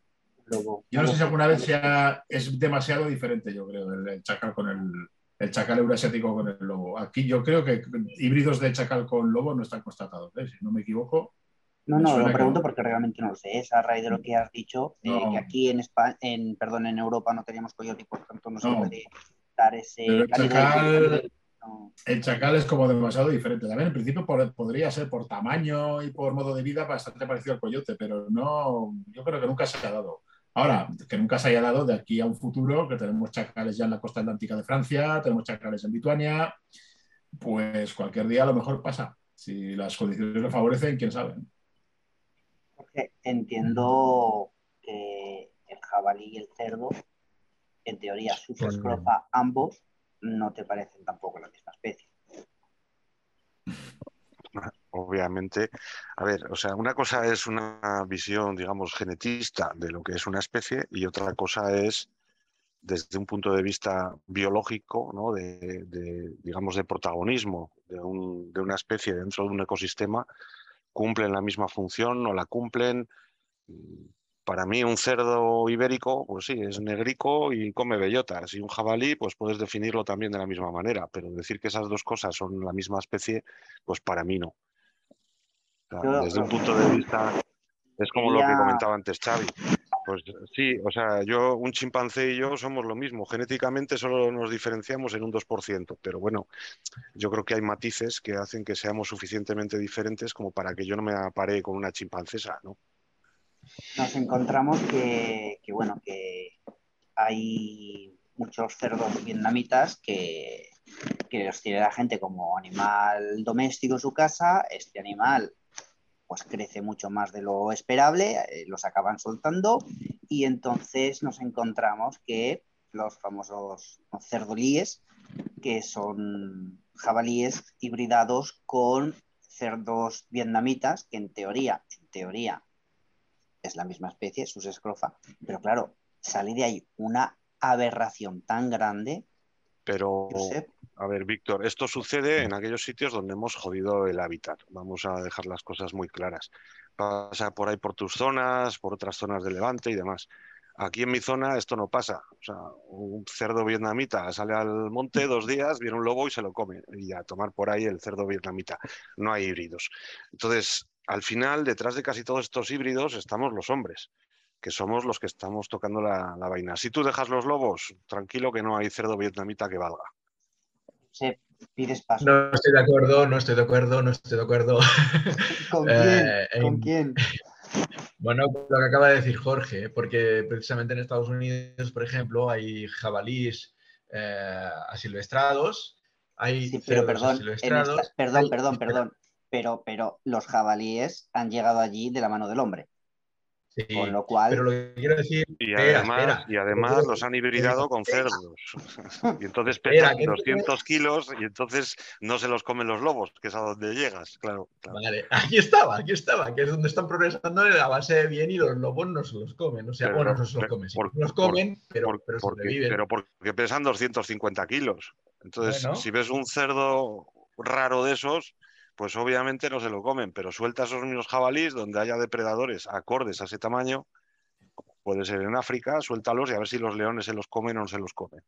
Yo no sé si alguna vez sea, es demasiado diferente, yo creo, el, chacal con el, el chacal euroasiático con el lobo. Aquí yo creo que híbridos de chacal con lobo no están constatados, ¿eh? si no me equivoco. No, no, lo pregunto porque realmente no lo sé. Es a raíz de lo que has dicho, eh, que aquí en España, en, perdón, en Europa no teníamos coyote y por tanto no, se puede dar ese. El chacal es como demasiado diferente. También en principio podría ser por tamaño y por modo de vida bastante parecido al coyote, pero no, yo creo que nunca se ha dado. Ahora, que nunca se haya dado de aquí a un futuro, que tenemos chacales ya en la costa atlántica de Francia, tenemos chacales en Lituania, pues cualquier día a lo mejor pasa. Si las condiciones lo favorecen, quién sabe. entiendo que el jabalí y el cerdo, en teoría, su escrofa ambos no te parecen tampoco la misma especie. Obviamente, a ver, o sea, una cosa es una visión, digamos, genetista de lo que es una especie y otra cosa es desde un punto de vista biológico, ¿no? de, digamos, de protagonismo de, de, una especie dentro de un ecosistema, cumplen la misma función, no la cumplen, para mí un cerdo ibérico, pues sí, es negrico y come bellotas. Y un jabalí, pues puedes definirlo también de la misma manera. Pero decir que esas dos cosas son la misma especie, pues para mí no. desde un punto de vista, es como lo que comentaba antes Xavi. Pues sí, o sea, yo, un chimpancé y yo somos lo mismo. Genéticamente solo nos diferenciamos en un 2%, pero bueno, yo creo que hay matices que hacen que seamos suficientemente diferentes como para que yo no me apare con una chimpancesa, ¿no? Nos encontramos que, bueno, que hay muchos cerdos vietnamitas que, que los tiene la gente como animal doméstico en su casa. Este animal pues crece mucho más de lo esperable, eh, los acaban soltando y entonces nos encontramos que los famosos cerdolíes, que son jabalíes hibridados con cerdos vietnamitas, que en teoría, en teoría, es la misma especie, sus escrofa, pero claro, sale de ahí una aberración tan grande. Pero, a ver, Víctor, esto sucede en aquellos sitios donde hemos jodido el hábitat. Vamos a dejar las cosas muy claras. Pasa por ahí por tus zonas, por otras zonas de Levante y demás. Aquí en mi zona esto no pasa. O sea, un cerdo vietnamita sale al monte dos días, viene un lobo y se lo come. Y a tomar por ahí el cerdo vietnamita. No hay híbridos. Entonces, al final, detrás de casi todos estos híbridos estamos los hombres que somos los que estamos tocando la, vaina. Si tú dejas los lobos, tranquilo que no hay cerdo vietnamita que valga. Sí, pides paso. No estoy de acuerdo, no estoy de acuerdo, no estoy de acuerdo. ¿Con quién? Eh, ¿Con quién? Bueno, lo que acaba de decir Jorge, porque precisamente en Estados Unidos, por ejemplo, hay jabalís eh, asilvestrados, hay sí, pero perdón, perdón, perdón, perdón, pero, pero los jabalíes han llegado allí de la mano del hombre. Con lo cual. Pero lo que quiero decir. Y además, y además los han hibridado con cerdos. y entonces pesan 200 kilos y entonces no se los comen los lobos, que es a donde llegas, claro, Vale, aquí estaba, aquí estaba, que es donde están progresando a base de bien y los lobos no se los comen. O sea, bueno, no se los comen. Sí, los comen, pero, pero sobreviven. Pero porque pesan 250 kilos. Entonces, si ves un cerdo raro de esos, pues obviamente no se lo comen, pero suelta esos mismos jabalíes donde haya depredadores acordes a ese tamaño, puede ser en África, suéltalos y a ver si los leones se los comen o no se los comen.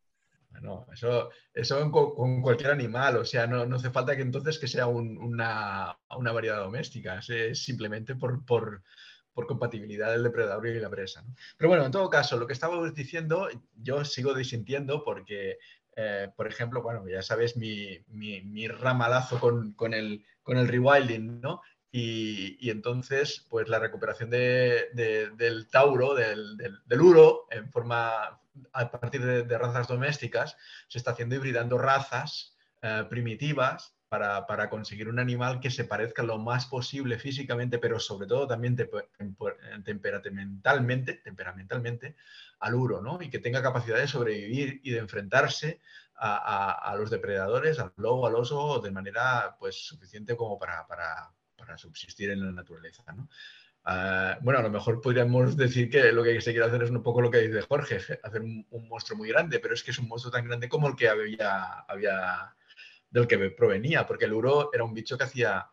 Bueno, eso, eso con, cualquier animal, o sea, no, hace falta que entonces que sea una, variedad doméstica, es simplemente por, por, compatibilidad del depredador y la presa. Pero bueno, en todo caso, lo que estábamos diciendo, yo sigo disintiendo porque eh, por ejemplo, bueno, ya sabes mi, mi, ramalazo con, el, con el rewilding, ¿no? Y, entonces, pues la recuperación del tauro, del, del, uro, en forma, a partir de, razas domésticas, se está haciendo hibridando razas eh, primitivas para, conseguir un animal que se parezca lo más posible físicamente, pero sobre todo también temperamentalmente, temperamentalmente al uro, ¿no? Y que tenga capacidad de sobrevivir y de enfrentarse a, los depredadores, al lobo, al oso, de manera pues suficiente como para, subsistir en la naturaleza, ¿no? Ah, bueno, a lo mejor podríamos decir que lo que se quiere hacer es un poco lo que dice Jorge, hacer un, monstruo muy grande, pero es que es un monstruo tan grande como el que había, había del que provenía, porque el uro era un bicho que hacía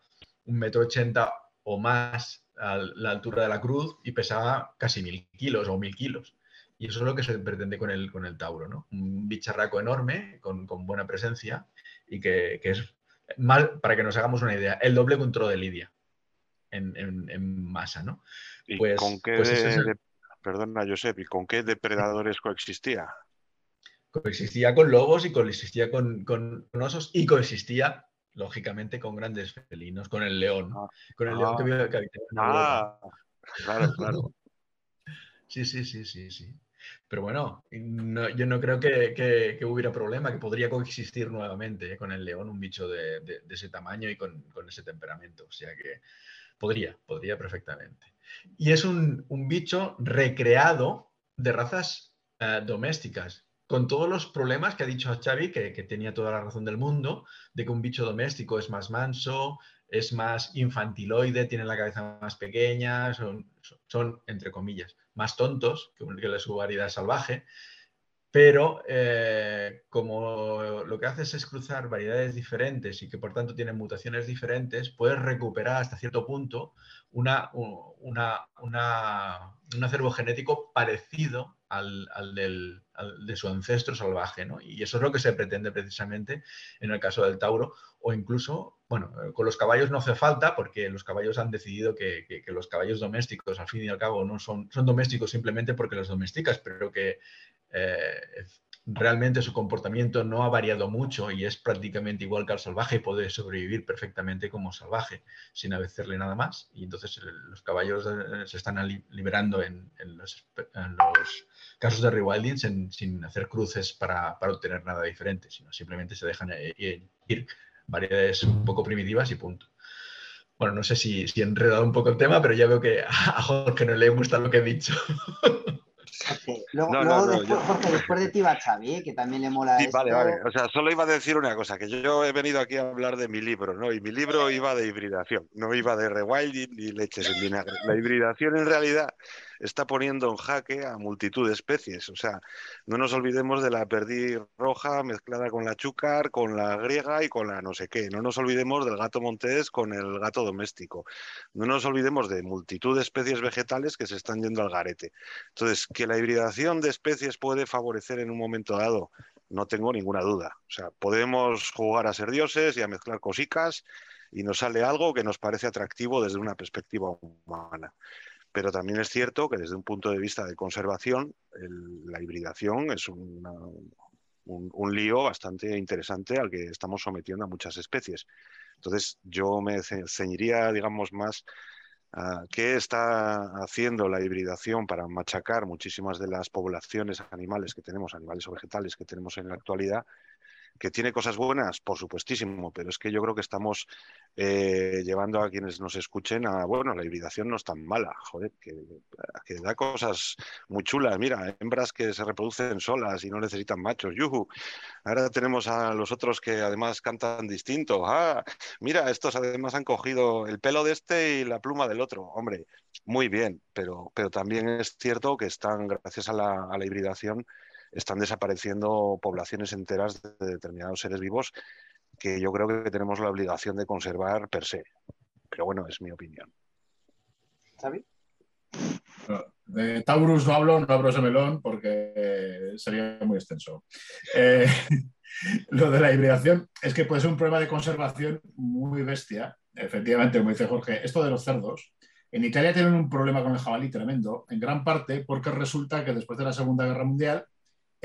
un metro ochenta o más a la altura de la cruz y pesaba casi mil kilos o mil kilos. Y eso es lo que se pretende con el, con el Tauro, ¿no? Un bicharraco enorme, con, buena presencia y que, es, mal, para que nos hagamos una idea, el doble control de Lidia en, masa, ¿no? ¿Y pues, con qué, pues perdona, Josep, ¿y con qué depredadores coexistía? Coexistía con lobos y coexistía con, con, osos y coexistía, lógicamente, con grandes felinos, con el león, ah, con el león que, ah. habitaba en ah, Claro, claro. sí, sí, sí, sí, sí. Pero bueno, yo no creo que, hubiera problema, que podría coexistir nuevamente eh, con el león, un bicho de, ese tamaño y con, ese temperamento. O sea que podría, podría perfectamente. Y es un, bicho recreado de razas eh, domésticas con todos los problemas que ha dicho Xavi, que, tenía toda la razón del mundo, de que un bicho doméstico es más manso, es más infantiloide, tiene la cabeza más pequeña, son, son entre comillas, más tontos que, que su variedad salvaje, pero eh, como lo que haces es cruzar variedades diferentes y que por tanto tienen mutaciones diferentes, puedes recuperar hasta cierto punto una, una, un acervo genético parecido al, del, de su ancestro salvaje. ¿no? Y eso es lo que se pretende precisamente en el caso del Tauro, o incluso, bueno, con los caballos no hace falta porque los caballos han decidido que, que, los caballos domésticos, al fin y al cabo, no son, son domésticos simplemente porque los domesticas, pero que eh, realmente su comportamiento no ha variado mucho y es prácticamente igual que al salvaje y puede sobrevivir perfectamente como salvaje sin hacerle nada más. Y entonces los caballos eh, se están liberando en, los, casos de rewilding sin, hacer cruces para, obtener nada diferente, sino simplemente se dejan eh, ir variedades un poco primitivas y punto. Bueno, no sé si, si he enredado un poco el tema, pero ya veo que a Jorge no le gusta lo que he dicho. Luego, después, de ti va Xavi, ¿eh? que también le mola. Sí, vale, vale. O sea, solo iba a decir una cosa, que yo he venido aquí a hablar de mi libro, ¿no? Y mi libro iba de hibridación, no iba de rewilding ni leches en vinagre. La hibridación en realidad está poniendo en jaque a multitud de especies. O sea, no nos olvidemos de la perdiz roja mezclada con la chúcar, con la griega y con la no sé qué. No nos olvidemos del gato montés con el gato doméstico. No nos olvidemos de multitud de especies vegetales que se están yendo al garete. Entonces, que la hibridación de especies puede favorecer en un momento dado, no tengo ninguna duda. O sea, podemos jugar a ser dioses y a mezclar cosicas y nos sale algo que nos parece atractivo desde una perspectiva humana. Pero también es cierto que desde un punto de vista de conservación, la hibridación es un, un, lío bastante interesante al que estamos sometiendo a muchas especies. Entonces, yo me ceñiría, digamos, más a qué está haciendo la hibridación para machacar muchísimas de las poblaciones animales que tenemos, animales o vegetales que tenemos en la actualidad, que tiene cosas buenas, por supuestísimo, pero es que yo creo que estamos eh, llevando a quienes nos escuchen a, bueno, la hibridación no es tan mala, joder, que, da cosas muy chulas. Mira, hembras que se reproducen solas y no necesitan machos, yuhu. Ahora tenemos a los otros que además cantan distinto. Ah, mira, estos además han cogido el pelo de este y la pluma del otro. Hombre, muy bien, pero, pero también es cierto que están, gracias a la, a la hibridación, están desapareciendo poblaciones enteras de determinados seres vivos que yo creo que tenemos la obligación de conservar per se. Pero bueno, es mi opinión. ¿Xavi? De Taurus no hablo, no abro ese melón porque sería muy extenso. Eh, lo de la hibridación es que puede ser un problema de conservación muy bestia. Efectivamente, como dice Jorge, esto de los cerdos. En Italia tienen un problema con el jabalí tremendo, en gran parte porque resulta que después de la Segunda Guerra Mundial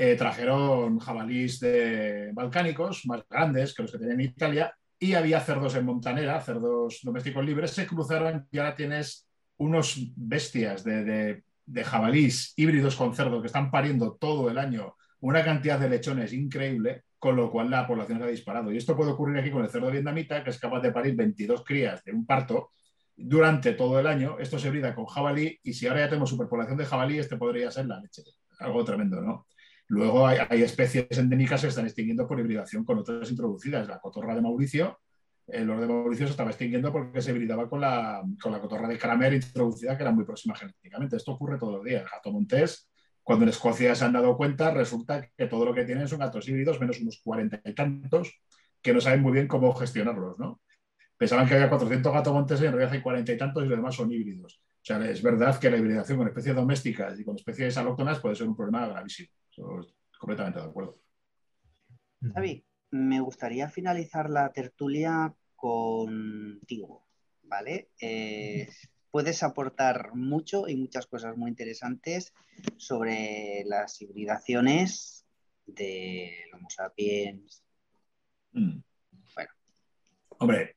eh, trajeron jabalís de balcánicos más grandes que los que tenían en Italia y había cerdos en montanera, cerdos domésticos libres, se cruzaron y ahora tienes unos bestias de, jabalís híbridos con cerdo que están pariendo todo el año una cantidad de lechones increíble, con lo cual la población se ha disparado. Y esto puede ocurrir aquí con el cerdo vietnamita, que es capaz de parir 22 crías de un parto durante todo el año. Esto se brida con jabalí y si ahora ya tenemos superpoblación de jabalí, este podría ser la leche. Algo tremendo, ¿no? Luego hay, especies endémicas que se están extinguiendo por hibridación con otras introducidas. La cotorra de Mauricio, el oro de Mauricio se estaba extinguiendo porque se hibridaba con la, con la cotorra de Caramer introducida, que era muy próxima genéticamente. Esto ocurre todos los días. El gato montés, cuando en Escocia se han dado cuenta, resulta que todo lo que tienen son gatos híbridos, menos unos cuarenta y tantos, que no saben muy bien cómo gestionarlos. ¿no? Pensaban que había 400 gatos monteses y en realidad hay cuarenta y tantos y los demás son híbridos. O sea, es verdad que la hibridación con especies domésticas y con especies alóctonas puede ser un problema gravísimo completamente de acuerdo. Xavi, me gustaría finalizar la tertulia contigo, ¿vale? Eh, puedes aportar mucho y muchas cosas muy interesantes sobre las hibridaciones de Homo sapiens. Mm. Bueno. Hombre,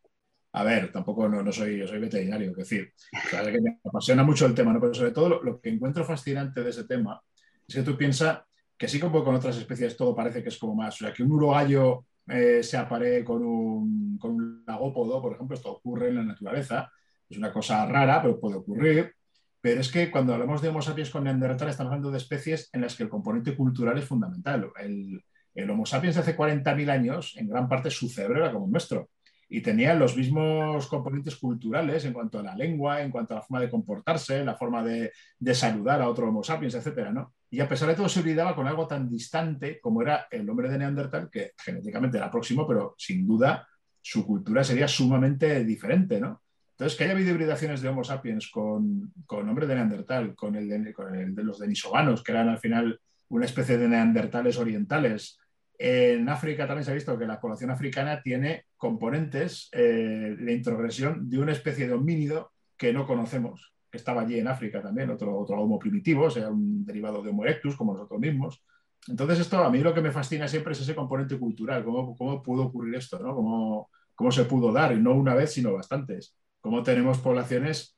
a ver, tampoco no, soy, yo soy veterinario, es decir, que me apasiona mucho el tema, ¿no? pero sobre todo lo, lo, que encuentro fascinante de ese tema es que tú piensas que sí como con otras especies todo parece que es como más, o sea, que un urogallo eh, se apare con un, con un lagópodo, por ejemplo, esto ocurre en la naturaleza, es una cosa rara, pero puede ocurrir, pero es que cuando hablamos de Homo sapiens con Neandertal estamos hablando de especies en las que el componente cultural es fundamental. El, Homo sapiens de hace 40.000 años, en gran parte su cerebro era como el nuestro y tenían los mismos componentes culturales en cuanto a la lengua, en cuanto a la forma de comportarse, la forma de, saludar a otro Homo sapiens, etc. ¿no? Y a pesar de todo se olvidaba con algo tan distante como era el hombre de Neandertal, que genéticamente era próximo, pero sin duda su cultura sería sumamente diferente. ¿no? Entonces, que haya habido hibridaciones de Homo sapiens con, con hombre de Neandertal, con el de, los denisovanos, que eran al final una especie de neandertales orientales, en África también se ha visto que la población africana tiene componentes eh, de introgresión de una especie de homínido que no conocemos, que estaba allí en África también, otro, otro Homo primitivo, o sea, un derivado de Homo erectus, como nosotros mismos. Entonces, esto a mí lo que me fascina siempre es ese componente cultural, cómo, cómo pudo ocurrir esto, ¿no? cómo, cómo se pudo dar, y no una vez, sino bastantes. Cómo tenemos poblaciones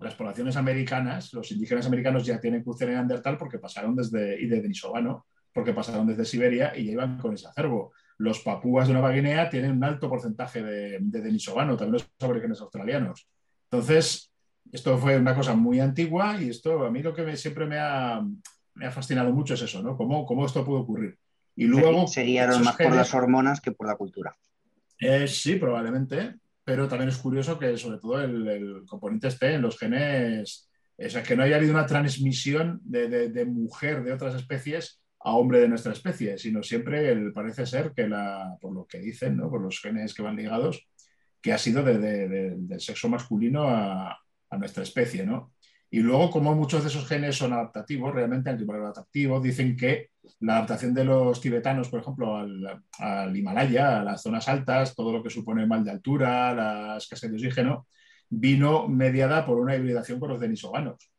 las poblaciones americanas, los indígenas americanos ya tienen cruce neandertal porque pasaron desde, y de Denisovano, porque pasaron desde Siberia y ya iban con ese acervo. Los papúas de Nueva Guinea tienen un alto porcentaje de, de denisovano, también los aborígenes australianos. Entonces, esto fue una cosa muy antigua y esto a mí lo que siempre me ha, me ha, fascinado mucho es eso, ¿no? ¿Cómo, cómo esto pudo ocurrir? Y luego... Sería más por las hormonas que por la cultura. Eh, sí, probablemente, pero también es curioso que sobre todo el, el componente esté en los genes O sea, que no haya habido una transmisión de, mujer de otras especies a hombre de nuestra especie, sino siempre parece ser que, la, por lo que dicen, ¿no? por los genes que van ligados, que ha sido del sexo masculino a, a nuestra especie. ¿no? Y luego, como muchos de esos genes son adaptativos, realmente adaptativos, dicen que la adaptación de los tibetanos, por ejemplo, al, Himalaya, a las zonas altas, todo lo que supone mal de altura, la escasez de oxígeno, vino mediada por una hibridación con los denisovanos.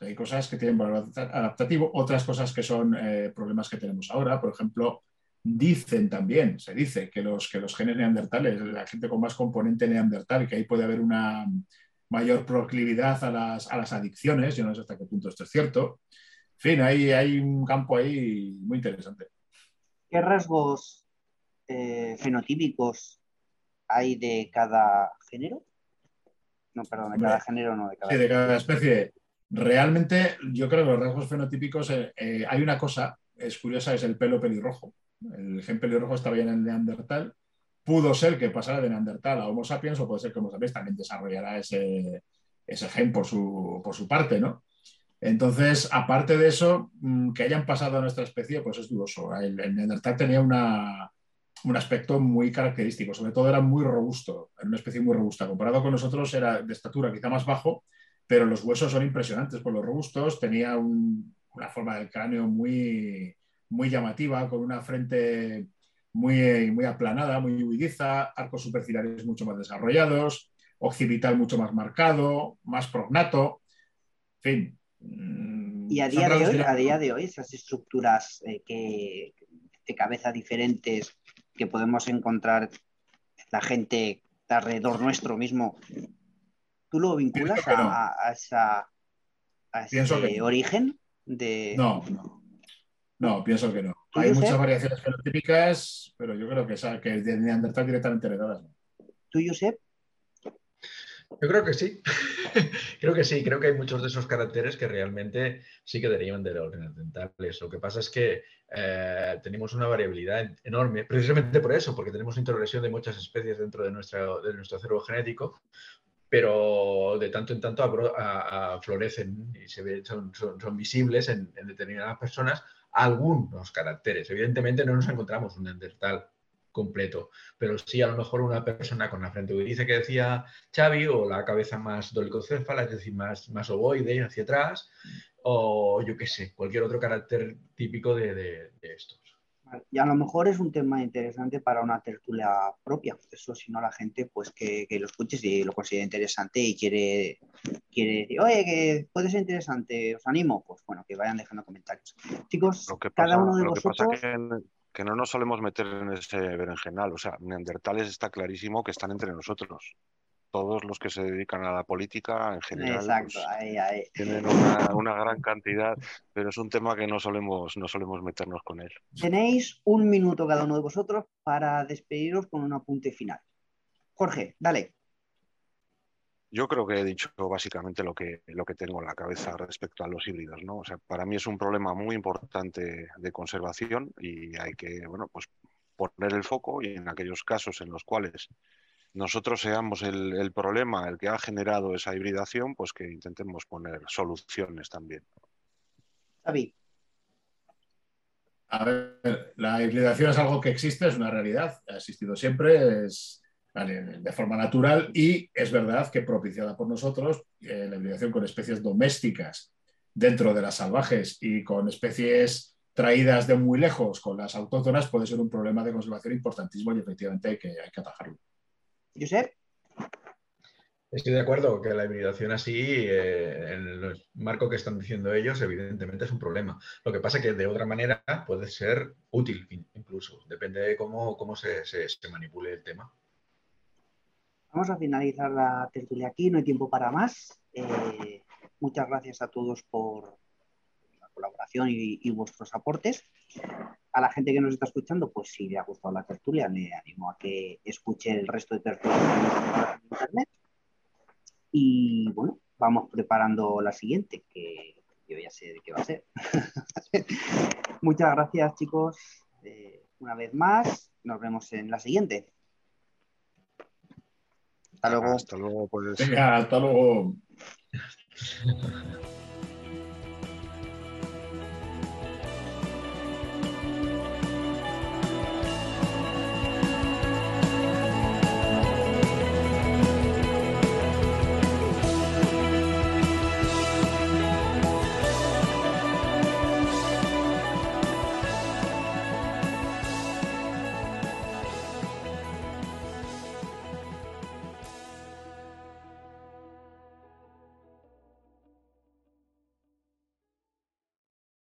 Hay cosas que tienen valor adaptativo, otras cosas que son eh, problemas que tenemos ahora. Por ejemplo, dicen también, se dice que los, que los genes neandertales, la gente con más componente neandertal, que ahí puede haber una, mayor proclividad a las, a las adicciones, yo no sé hasta qué punto esto es cierto. En fin, hay, hay un campo ahí muy interesante. ¿Qué rasgos eh, fenotípicos hay de cada género? No, perdón, de cada género, no, de cada, sí, de cada especie. Realmente, yo creo que los rasgos fenotípicos, eh, eh, hay una cosa, es curiosa, es el pelo pelirrojo. El gen pelirrojo está bien en el neandertal pudo ser que pasara de Neandertal a Homo sapiens o puede ser que Homo sapiens también desarrollará ese, gen por su, parte, ¿no? Entonces, aparte de eso, mm, que hayan pasado a nuestra especie, pues es dudoso. El, Neandertal tenía un aspecto muy característico, sobre todo era muy robusto, era una especie muy robusta. Comparado con nosotros era de estatura quizá más bajo, pero los huesos son impresionantes por los robustos, tenía una forma del cráneo muy, muy llamativa, con una frente muy, muy aplanada, muy huidiza, arcos superciliares mucho más desarrollados, occipital mucho más marcado, más prognato, en fin. Mm, y a día, de hoy, a día de hoy, esas estructuras eh, que, de cabeza diferentes que podemos encontrar la gente alrededor nuestro mismo, ¿tú lo vinculas a, esa, ese origen de... No, no. No, pienso que no. Hay muchas variaciones fenotípicas, pero yo creo que, esa, que de Neandertal directamente heredadas. ¿Tú, Josep? Yo creo que sí. creo que sí. Creo que hay muchos de esos caracteres que realmente sí que derivan de los neandertales. Lo que pasa es que eh, tenemos una variabilidad enorme, precisamente por eso, porque tenemos interrelación de muchas especies dentro de, nuestra, de nuestro acervo genético, pero de tanto en tanto florecen y se ven, son, son, visibles en, en determinadas personas algunos caracteres. Evidentemente no nos encontramos un Neandertal completo, pero sí a lo mejor una persona con la frente dice que decía Xavi o la cabeza más dolicocéfala, es decir, más, más ovoide hacia atrás, o yo qué sé, cualquier otro carácter típico de, de. Y a lo mejor es un tema interesante para una tertulia propia. Eso, si no, la gente, pues que, lo escuche si lo considera interesante y quiere, quiere decir, oye, que puede ser interesante, os animo, pues bueno, que vayan dejando comentarios. Chicos, cada uno de vosotros. que, no nos solemos meter en ese berenjenal. O sea, neandertales está clarísimo que están entre nosotros todos los que se dedican a la política en general pues, tienen una, gran cantidad, pero es un tema que no solemos, no solemos meternos con él. Tenéis un minuto cada uno de vosotros para despediros con un apunte final. Jorge, dale. Yo creo que he dicho básicamente lo que, lo que tengo en la cabeza respecto a los híbridos. ¿no? O sea, para mí es un problema muy importante de conservación y hay que bueno, pues poner el foco y en aquellos casos en los cuales nosotros seamos el, problema, el que ha generado esa hibridación, pues que intentemos poner soluciones también. David. A ver, la hibridación es algo que existe, es una realidad, ha existido siempre, es de forma natural y es verdad que propiciada por nosotros, eh, la hibridación con especies domésticas dentro de las salvajes y con especies traídas de muy lejos con las autóctonas puede ser un problema de conservación importantísimo y efectivamente hay que, hay que atajarlo. Josep. Estoy de acuerdo que la hibridación así, eh, en el marco que están diciendo ellos, evidentemente es un problema. Lo que pasa es que de otra manera puede ser útil incluso, depende de cómo, cómo se, manipule el tema. Vamos a finalizar la tertulia aquí, no hay tiempo para más. Eh, muchas gracias a todos por la colaboración y vuestros aportes a la gente que nos está escuchando, pues si le ha gustado la tertulia, le animo a que escuche el resto de tertulias en internet. Y bueno, vamos preparando la siguiente, que yo ya sé de qué va a ser. Muchas gracias, chicos. Eh, una vez más, nos vemos en la siguiente. Hasta luego. Hasta luego, pues. hasta luego.